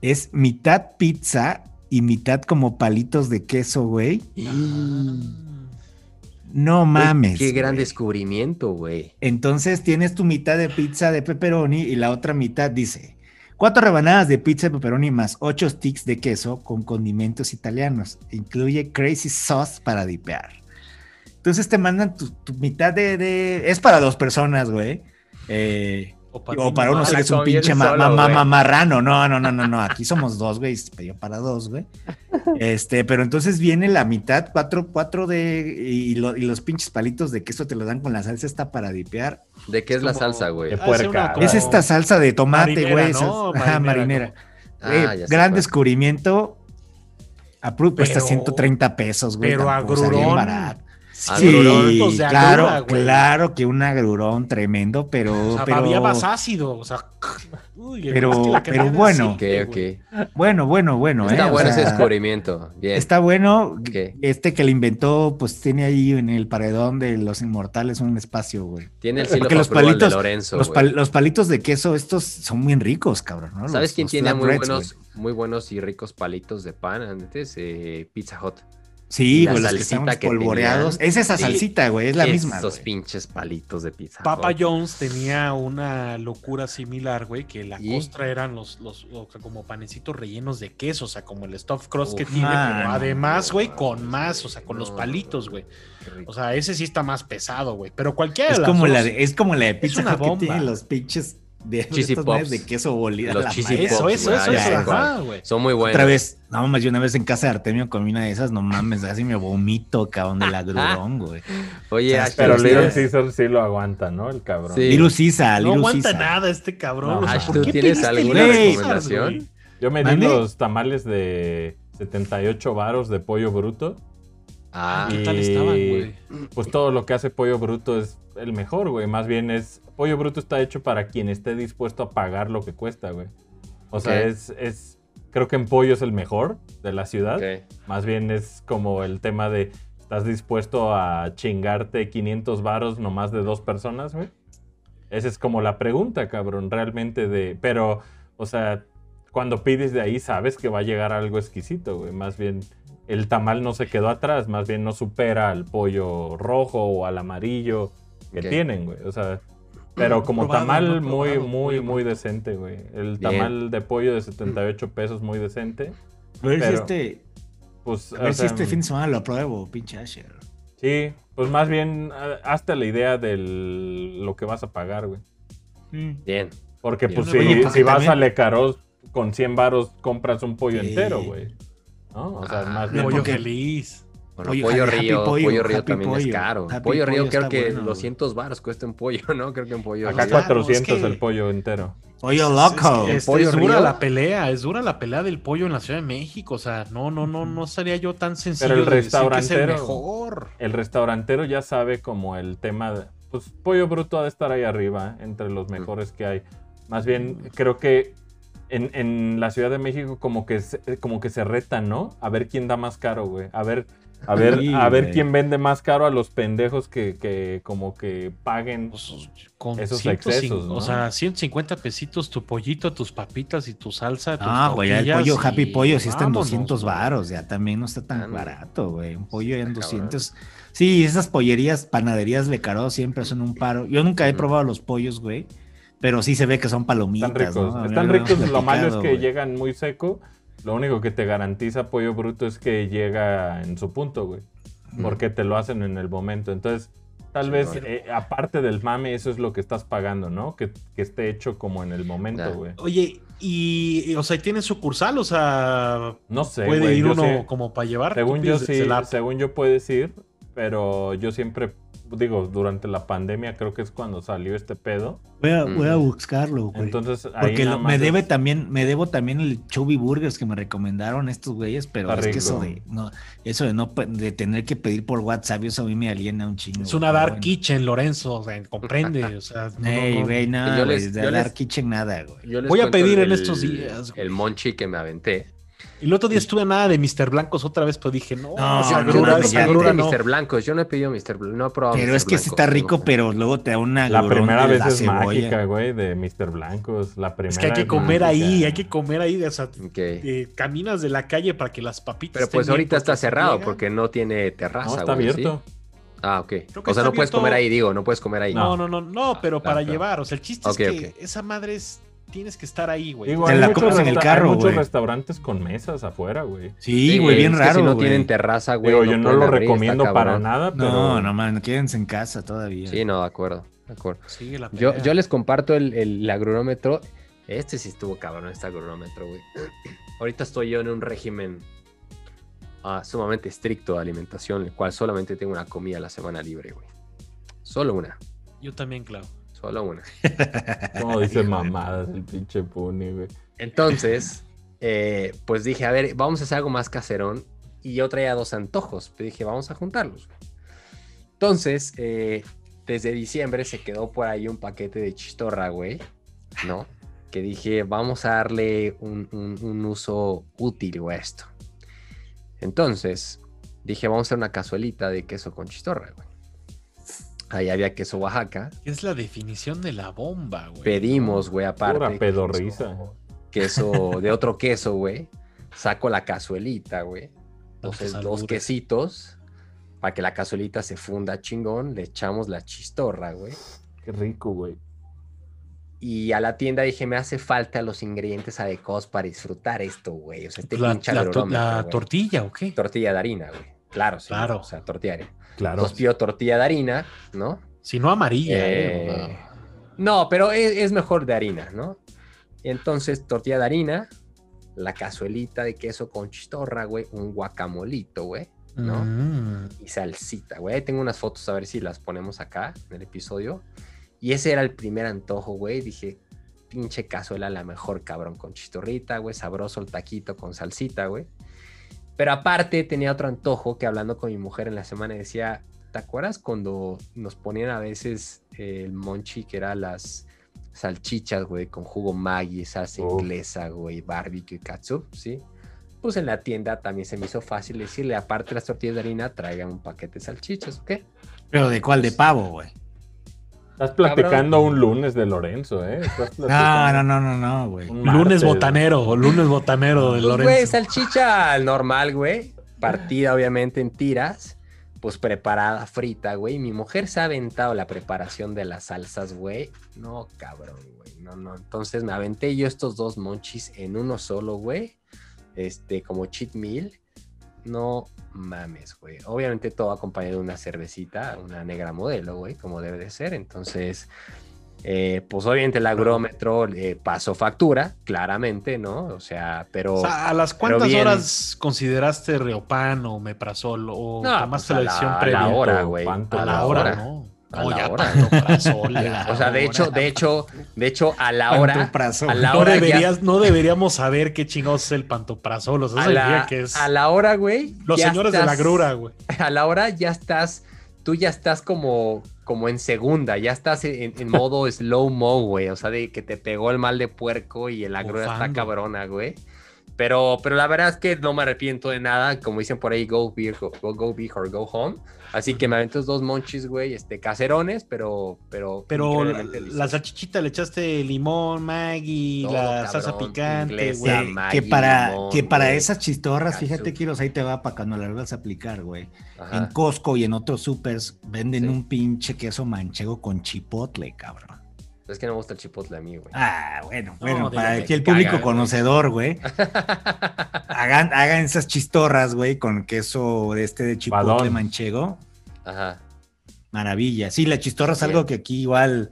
Es mitad pizza y mitad como palitos de queso, güey. No Güey, mames. Qué gran güey. descubrimiento, güey. Entonces tienes tu mitad de pizza de pepperoni y la otra mitad dice cuatro rebanadas de pizza de pepperoni más ocho sticks de queso con condimentos italianos. Incluye crazy sauce para dipear. Entonces te mandan tu, mitad de, de- Es para dos personas, güey. Eh, O o para uno nomás. sí que es un Como pinche ma- solo, ma- ma- ma- marrano. No, no, no, no, no. Aquí somos dos, güey. Se pidió para dos, güey. Este, pero entonces viene la mitad, cuatro, cuatro de. Y, lo- y los pinches palitos de queso te lo dan con la salsa esta para dipear. ¿De qué es la como- salsa, güey? De Ah, puerca. como- Es esta salsa de tomate, güey. ¿no? Marinera, marinera. Ah, ya sé gran cuál. descubrimiento. Apru- cuesta Pero- 130 pesos, güey. pero está bien agrurón. barato. Agrurón. Sí, de claro, agrura, claro que un agrurón tremendo, pero. O sea, pero había más ácido. O sea, [LAUGHS] uy, Pero- la pero bueno. Ok, aceite, ok. güey. bueno, bueno, bueno. Está ¿eh? O bueno ese sea, descubrimiento. Bien. Está bueno. Ok. Este que le inventó, pues tiene ahí en el paredón de los inmortales un espacio, güey. Tiene el silo Porque los paprual de palitos, Lorenzo, los, güey. pal- los palitos de queso, estos son bien ricos, cabrón, ¿no? ¿Sabes Los- quién los tiene muy buenos, güey. muy buenos y ricos palitos de pan antes? Eh, Pizza Hut. Sí, la güey, los que que polvoreados. tenían. Es esa salsita, güey, es la misma. Esos pinches palitos de Pizza Papa Hut. Jones tenía una locura similar, güey, que la ¿Y? costra eran los, los o sea, como panecitos rellenos de queso, o sea, como el stuffed crust que tiene, ah, pero no, además, güey, no, con más, o sea, con los palitos, güey. O sea, ese sí está más pesado, güey. Pero cualquiera Es de las como, la de, es como la de Pizza una Hut que bomba. tiene los pinches de, Pops. de queso bolida. Los la Cheesy madre. Eso, Pops, eso, eso, ya eso, ajá. Son muy buenos. Otra vez, no más, yo una vez en casa de Artemio comí una de esas, no mames, casi me vomito, cabrón, del agrurón, [LAUGHS] güey. Oye, O sea, Pero Little Caesar sí lo aguanta, ¿no? El cabrón. Sí. Liru Sisa, No aguanta nada este cabrón. No, o sea, Ash, ¿por ¿tú qué tienes alguna Little recomendación? Yo me di los tamales de 78 varos de pollo bruto. Ah, ¿Qué tal estaban, güey? Pues todo lo que hace pollo bruto es el mejor, güey. Más bien es. Pollo bruto está hecho para quien esté dispuesto a pagar lo que cuesta, güey. O sea, es, es. Creo que en pollo es el mejor de la ciudad. Más bien es como el tema de. ¿Estás dispuesto a chingarte 500 varos nomás de dos personas, güey? Esa es como la pregunta, cabrón, realmente de... Pero, o sea, cuando pides de ahí sabes que va a llegar algo exquisito, güey. Más bien, el tamal no se quedó atrás, más bien no supera al pollo rojo o al amarillo que tienen, güey. O sea, pero como probado, tamal no muy, probado muy, muy decente, güey. El Bien. tamal de pollo de 78 pesos muy decente. A ver si Pero- este, Pues, a ver o si sea, este fin de semana lo pruebo, pinche Asher. Sí, pues más bien hazte la idea de lo que vas a pagar, güey. Bien. Porque Bien. pues Oye, si, si vas también- a Lecaros con 100 varos compras un pollo Sí. entero, güey. ¿No? O sea, Ah, más bien Pollo porque- feliz. Bueno, Pollo- pollo Happy río, Pollo, pollo río también es caro. Pollo río creo que bueno, 200 varos cuesta un pollo, ¿no? Creo que un pollo acá río. Claro, 400 es que- el pollo entero. Pollo loco. Es, pollo es dura río. la pelea, es dura la pelea del pollo en la Ciudad de México. O sea, no, no, no, no sería yo tan sencillo Pero el de decir que es el restaurantero- mejor. El restaurantero ya sabe como el tema de, pues pollo bruto ha de estar ahí arriba, entre los mejores que hay. Más bien, creo que en, en la Ciudad de México como que, se, como que se retan, ¿no? A ver quién da más caro, güey. A ver, a ver, Sí, a ver quién vende más caro a los pendejos que, que como que paguen. Pues, con Esos 105, excesos, ¿no? O sea, 150 pesitos tu pollito, tus papitas y tu salsa. Ah, güey, el pollo Happy Pollo sí está en vámonos, 200 güey. varos, ya también no está tan Ah, barato, güey. Un pollo ya en Está cabrón. 200. Sí, esas pollerías, panaderías de Caro siempre son un paro. Yo nunca he Ujú. probado los pollos, güey, pero sí se ve que son palomitas, Están ricos. ¿no? Están ricos. Lo malo es que llegan muy seco. Lo único que te garantiza pollo bruto es que llega en su punto, güey. Porque te lo hacen en el momento. Entonces, tal Sí, vez, eh, aparte del mame, eso es lo que estás pagando, ¿no? Que, que esté hecho como en el momento, güey. Oye, y, o sea, ¿tiene sucursal? O sea, No sé, puede güey. ir uno sé- como para llevar. según yo sí, según yo puedes ir, pero yo siempre, digo, durante la pandemia creo que es cuando salió este pedo. Voy a, voy a buscarlo, güey. Entonces, ahí Porque lo- me es- debe también, me debo también el Chubby Burgers que me recomendaron estos güeyes, pero Está es que eso de no, eso de no de tener que pedir por WhatsApp, eso a mí me aliena un chingo. Es una. Dark Bueno. Kitchen, Lorenzo, o sea, comprende. [LAUGHS] O sea, no, Ey, no, no. güey, no, Yo güey, les- de yo les- Kitchen nada, güey. Yo les Voy a pedir en estos días, güey. El monchi que me aventé. Y el otro día estuve a nada de Mr. Blancos otra vez, pero dije, no, No, esa no, yo grura, no ya esa pedido grura no. Mr. Blancos. Yo no he pedido Mr. Bl- No he probado Pero Mr. es que sí Blanco, está rico, no. pero luego te da una La primera de vez la es cebolla. mágica, güey, de Mr. Blancos. La primera Es que hay que comer mágica. ahí, hay que comer ahí. O sea, Ok. eh, caminas de la calle para que las papitas. Pero estén pues ahorita está cerrado llegan. porque no tiene terraza. No, está güey, ¿sí? abierto. Ah, ok. O sea, no puedes comer ahí, digo, no puedes comer ahí. No, no, no, no, pero claro, para llevar. O sea, el chiste es que esa madre es. Tienes que estar ahí, güey. Te hay la muchos, comes en el carro, hay muchos güey. restaurantes con mesas afuera, güey. Sí, güey, bien es que raro, si no güey. tienen terraza, güey. Digo, yo no lo abrir, recomiendo para cabrón. nada, pero... No, no, man, quédense en casa todavía. Sí, no, de acuerdo. De acuerdo. Sigue la Yo, yo les comparto el, el agronómetro. Este sí estuvo cabrón, este agronómetro, güey. [CLEARS THROAT] Ahorita estoy yo en un régimen ah, sumamente estricto de alimentación, el cual solamente tengo una comida a la semana libre, güey. Solo una, Yo también, claro. Solo una. [LAUGHS] Como dice mamadas el pinche Puni, güey. Entonces, eh, pues dije, a ver, vamos a hacer algo más caserón. Y yo traía dos antojos. Pero dije, vamos a juntarlos. Entonces, eh, desde diciembre se quedó por ahí un paquete de chistorra, güey. ¿No? Que dije, vamos a darle un, un- un uso útil, güey, a esto. Entonces, dije, vamos a hacer una cazuelita de queso con chistorra, güey. Ahí había queso Oaxaca. Es la definición de la bomba, güey. Pedimos, güey, aparte. Pura queso- pedorriza. queso de otro queso, güey. Saco la cazuelita, güey. Entonces, dos albures. quesitos para que la cazuelita se funda chingón. Le echamos la chistorra, güey. Qué rico, güey. Y a la tienda dije, me hace falta los ingredientes adecuados para disfrutar esto, güey. O sea, este La, pinche la to- tortilla, ¿o qué? Tortilla de harina, güey. Claro, sí. Claro. O sea, tortilla de harina. Claro. Entonces pido tortilla de harina, ¿no? Si no amarilla, Eh, eh. No, pero es, es mejor de harina, ¿no? Entonces, tortilla de harina, la cazuelita de queso con chistorra, güey, un guacamolito, güey, ¿no? Mm. Y salsita, güey. Ahí tengo unas fotos a ver si las ponemos acá en el episodio. Y ese era el primer antojo, güey. Dije, pinche cazuela, la mejor, cabrón, con chistorrita, güey, sabroso el taquito con salsita, güey. Pero aparte tenía otro antojo que hablando con mi mujer en la semana decía, ¿te acuerdas cuando nos ponían a veces eh, el monchi, que era las salchichas, güey, con jugo Maggi, salsa inglesa, güey, barbecue, katsup, ¿sí? Pues en la tienda también se me hizo fácil decirle, aparte de las tortillas de harina, traigan un paquete de salchichas, ¿ok? Pero de cuál, de pavo, güey. Estás platicando un lunes de Lorenzo, ¿eh? [LAUGHS] No, no, no, no, no, güey. un Lunes botanero, lunes botanero de Pues, güey, Lorenzo. salchicha normal, güey. Partida, obviamente, en tiras. Pues preparada, frita, güey. Mi mujer se ha aventado la preparación de las salsas, güey. No, cabrón, güey. No, no. Entonces me aventé yo estos dos monchis en uno solo, güey. Este, como cheat meal. No mames, güey. Obviamente todo acompañado de una cervecita, una negra modelo, güey, como debe de ser. Entonces, eh, pues obviamente el agrómetro eh, pasó factura, claramente, ¿no? O sea, pero... O sea, ¿a las cuántas bien. horas consideraste Riopan o Meprazol o No, tomaste pues, a la decisión la- a previa? la hora, güey. A la hora, ¿no? A No, la ya hora. [LAUGHS] O sea, de hecho, de hecho, de hecho, a la hora, Pantoprazol. a la no, ya- deberías, no deberíamos saber qué chingados es el pantoprazol. O sea, a la, que es a la hora, güey. los señores de la grura, güey. [LAUGHS] A la hora ya estás, tú ya estás como, como en segunda, ya estás en, en modo slow mo, güey. O sea, de que te pegó el mal de puerco y la grura está cabrona, güey. Pero, pero la verdad es que no me arrepiento de nada. Como dicen por ahí, go big, go, go, go big or go home. Así que me aventé dos monchis, güey, este, caserones, pero, pero, Pero la, la salchichita le echaste limón, Maggi, Todo, la salsa picante, güey. Que, para, limón, que para esas chistorras, fíjate, Kiros, ahí te va para cuando las vas a aplicar, güey. En Costco y en otros supers venden Sí. un pinche queso manchego con chipotle, cabrón. Es que no me gusta el chipotle a mí, güey. Ah, bueno, No, bueno, para aquí el público conocedor, güey. [LAUGHS] Hagan, hagan esas chistorras, güey, con queso de este de chipotle Badón. manchego. Ajá. Maravilla. Sí, la chistorra es Bien. algo que aquí igual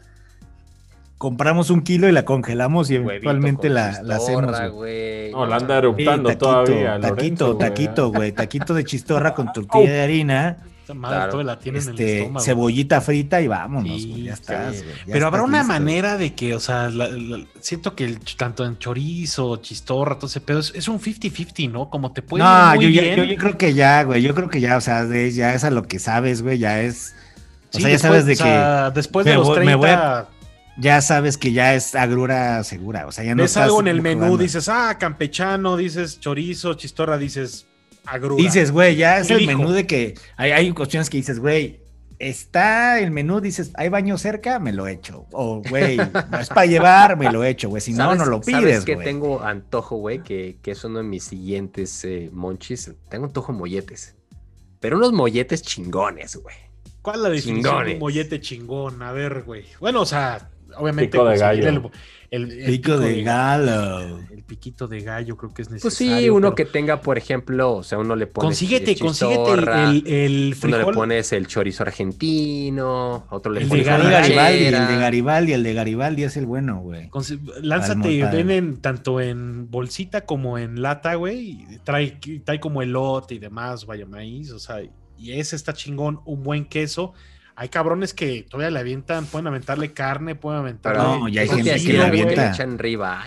compramos un kilo y la congelamos y eventualmente la, la hacemos. güey. No, la anda Sí, eruptando taquito, todavía. taquito, Lorenzo, taquito, güey. Taquito de chistorra con [LAUGHS] tortilla de harina. Esa madre Claro. todavía la tienen en el Este, estómago. cebollita frita y vámonos, Sí, güey, ya sí. estás. güey, ya Pero habrá una listo. manera de que, o sea, la- la- siento que el tanto en chorizo, chistorra, todo ese pedo, es, es un 50-50, ¿no? Como te puede No, ir muy yo, bien. yo, yo creo que ya, güey. Yo creo que ya, o sea, de- ya es a lo que sabes, güey. Ya es. O Sí, sea, ya después- sabes de o sea, después de los voy- 30, me voy a- que. Ya sabes que ya es agrura segura. O sea, ya no estás algo en el menú, jugando. dices, ah, campechano, dices chorizo, chistorra, dices agrura. Dices, güey, ya es el menú de que. Hay, hay cuestiones que dices, güey. Está el menú, dices, hay baño cerca, me lo echo. O, güey, no es para llevar, me lo echo, güey. Si no, ¿Sabes- no lo ¿Sabes pides, que güey. tengo antojo, güey? Que, que es uno de mis siguientes eh, monchis. Tengo antojo de molletes. Pero unos molletes chingones, güey. ¿Cuál es la definición de Chingones. un mollete chingón? A ver, güey. Bueno, o sea, obviamente. Pico de gallo. El, el- el Pico de galo. El piquito de gallo creo que es Pues necesario. sí, uno pero que tenga, por ejemplo, o sea, uno le pone. Consíguete, consíguete el, el, el Uno le pones el chorizo argentino, otro le El pone de El de Garibaldi, Garibaldi, el de. Garibaldi, el de Garibaldi es el bueno, güey. Lánzate, venden tanto en bolsita como en lata, güey. y Trae, trae como elote y demás, vaya maíz, o sea, y ese está chingón, un buen queso. Hay cabrones que todavía le avientan, pueden aventarle carne, pueden aventarle. No, ya hay gente que que le avienta echan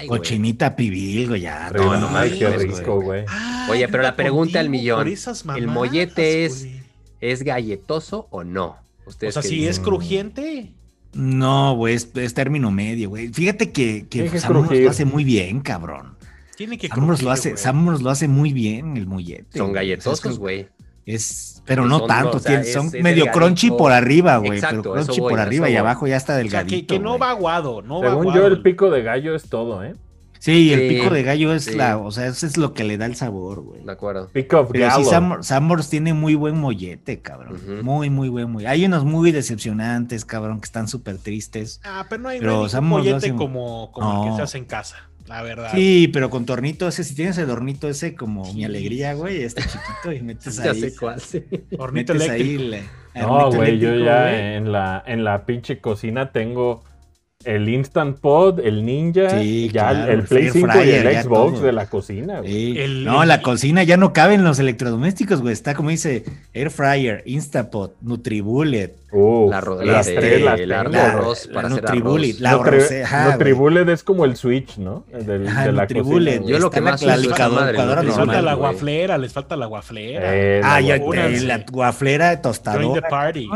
güey. Cochinita pibil, güey, ya. Arriba, no, no ay, qué mames, rico, güey. güey. Oye, pero la pregunta contigo millón, ¿el mollete es- güey. ¿Es galletoso o no? O sea, si dicen? es crujiente. No, güey, es, es término medio, güey. Fíjate que, que crujir. lo hace muy bien, cabrón. Tiene que Sanborns lo crujir, hace, güey. Lo hace muy bien, el mollete. Son güey. O sea, es pero no son, tanto, o sea, tiene- es- son es medio delgadito. crunchy por arriba, güey. Pero crunchy voy, por arriba y abajo ya está O sea, delgadito. que, que no va aguado, no va Según aguado. yo, el pico de gallo es todo, ¿eh? Sí, el Sí, pico de gallo es sí. la, o sea, eso es lo que le da el sabor, güey. De acuerdo. Pick of Pero sí, gallo. Sam- Sanborns tiene muy buen mollete, cabrón. Ujú. Muy, muy buen mollete. Hay unos muy decepcionantes, cabrón, que están súper tristes. Ah, pero no hay, Pero no hay ningún Sanborns lo mollete hace- como, como el que se hace en casa, la verdad. Sí, pero con tornito ese, si tienes el hornito ese como mi alegría, güey, este chiquito y metes [LAUGHS] Ya ahí. sé cuál, sí. Hornito Metes eléctrico. ahí le- No, güey, yo ya güey. en la, en la pinche cocina tengo el Instant Pod, el Ninja, Sí, ya claro, el el Play Air 5 y fryer, el ya Xbox todo. de la cocina, güey. Sí. El- no, el- la cocina ya no caben los electrodomésticos, güey. Está como dice Air Fryer, Instapot, Nutribullet, Uf, La las la- tres las la güey. arroz para hacer Nutribullet, arroz. la. Nutribullet es como el Switch, ¿no? Del- Ajá, de la Nutribullet. cocina. Yo lo que más la licuadora- madre, licuadora Les normal, falta la guaflera, les falta la guaflera. Eh, Ah, ya, eh, la guaflera de Join the tostadora. party.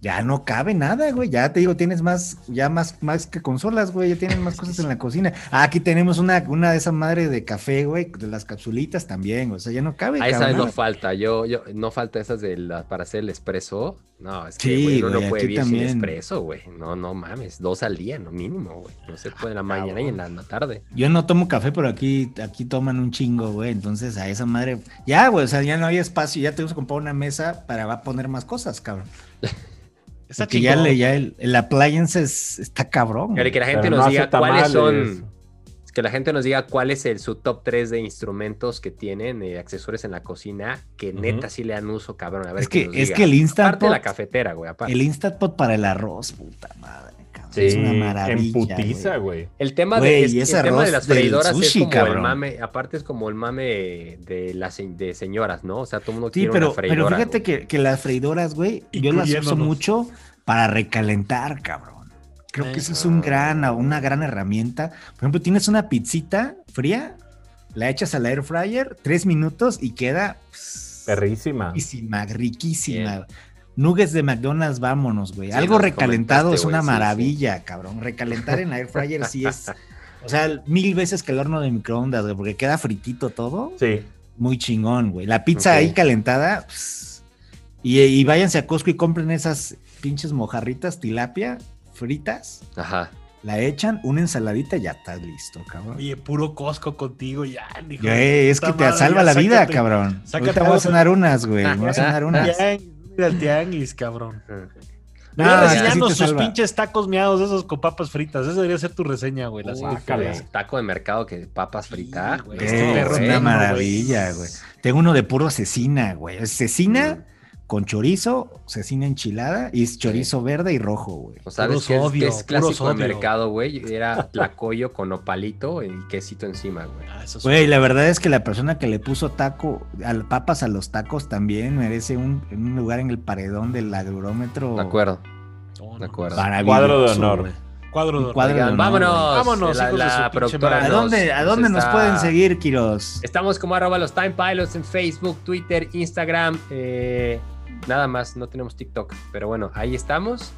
Ya no cabe nada, güey. Ya te digo, tienes más, ya más, más que consolas, güey. Ya tienes más cosas en la cocina. Ah, aquí tenemos una, una de esas madres de café, güey, de las capsulitas también. O sea, ya no cabe. A esa no falta, yo, yo, no falta esas de la, para hacer el espresso. No, es que Sí, güey, uno güey, no puede vivir sin también. espresso, güey. No, no mames, dos al día, no mínimo, güey. No se puede en la mañana y en la, en la tarde. Yo no tomo café, pero aquí, aquí toman un chingo, güey. Entonces, a esa madre. Ya, güey, o sea, ya no había espacio. Ya tenemos que comprar una mesa para va a poner más cosas, cabrón. [LAUGHS] Está Porque ya, le, ya el, el appliance es- está cabrón. Pero que la gente nos no diga cuáles tamales. son. Que la gente nos diga cuál es el, su top 3 de instrumentos que tienen, eh, accesorios en la cocina, que neta sí le dan uso, cabrón. A ver Es que, nos es diga. que el Instant Aparte de la Pot, cafetera, güey, aparte. el Instant Pot para el arroz, puta madre. Sí, es una maravilla. en putiza, güey. El tema, Güey, de, es- y el ese tema de arroz las freidoras sushi, es como el cabrón. mame, aparte es como el mame de las de señoras, ¿no? O sea, todo el mundo Sí, quiere pero, una freidora. pero fíjate que, que las freidoras, güey, yo las uso mucho para recalentar, cabrón. Creo que eso es un gran, una gran herramienta. Por ejemplo, tienes una pizzita fría, la echas al air fryer, tres minutos y queda pss, Perrísima. riquísima, riquísima. Bien. Nuggets de McDonald's, vámonos, güey. Sí, Algo recalentado es una güey, sí, sí. maravilla, cabrón. Recalentar en la air fryer sí es, o sea, mil veces que el horno de microondas, güey, porque queda fritito todo Sí. muy chingón, güey. La pizza ahí calentada. pss, y, y váyanse a Costco y compren esas pinches mojarritas tilapia fritas. Ajá. La echan, una ensaladita y ya estás listo, cabrón. Oye, puro Costco contigo, ya, hijo Güey, es que te madre, salva ya la vida, sácate. cabrón. sácate Ahorita voy a cenar unas, güey. Voy a [LAUGHS] cenar unas. Tianguis, mira el tianguis, cabrón. Sí reseñando sus salva. pinches tacos miados esos con papas fritas. Esa debería ser tu reseña, güey. La Uy, taco de mercado que papas fritas. güey, este perro es una maravilla, güey. Tengo uno de puro cecina, güey. Es cecina, con chorizo, cecina enchilada y es chorizo verde y rojo, güey. ¿O sabes Puro qué es, es clásico de mercado, güey? Era tlacoyo con opalito y quesito encima, güey. Ah, Güey, la verdad es que la persona que le puso taco, al papas a los tacos también merece un, un lugar en el paredón del agrómetro. De acuerdo, de acuerdo. Maravilloso, Cuadro de honor. güey. Cuadro de cuadro de Oigan, honor, vámonos. Vámonos, La, productora. ¿A nos- dónde, ¿A dónde nos está- pueden seguir, Kiros? Estamos como arroba los Time Pilots en Facebook, Twitter, Instagram. eh, nada más, no tenemos TikTok. Pero bueno, ahí estamos.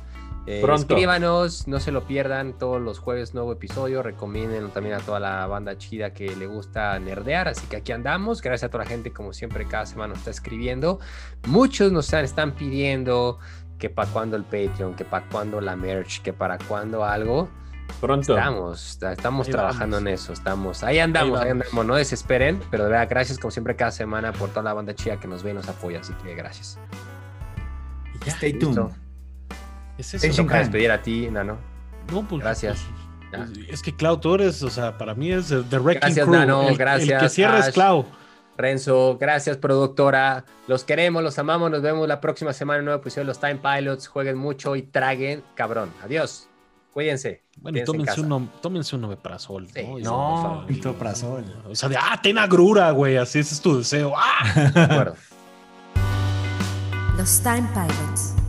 Eh, escríbanos, no se lo pierdan. Todos los jueves nuevo episodio. Recomienden también a toda la banda chida que le gusta nerdear. Así que aquí andamos. Gracias a toda la gente, como siempre, cada semana nos está escribiendo. Muchos nos están, pidiendo que para cuando el Patreon, que para cuando la merch, que para cuando algo. Pronto. Estamos, estamos Ahí trabajando vamos. en eso, estamos, ahí andamos, Ahí ahí, andamos, no desesperen, pero de verdad, gracias como siempre cada semana por toda la banda chida que nos ve y nos apoya, así que gracias. Ya, Stay listo. tuned. es eso. tuned. Toca despedir a ti, Nano. No, pues, Gracias. pues, es que Clau, tú eres, o sea, para mí es The Wrecking Gracias, Crew. Nano, el, el que gracias, cierra es Ash. Clau. Renzo, gracias productora, los queremos, los amamos, nos vemos la próxima semana en un nuevo episodio de los Time Pilots, jueguen mucho y traguen, cabrón, adiós, cuídense. Bueno, y tómense uno, tómense un omeprazol. Sí, ¿no? No, un toprazol. O sea, de, ah, ten agrura, güey, así ese es tu deseo. ¡Ah! De acuerdo. Los Time Pilots.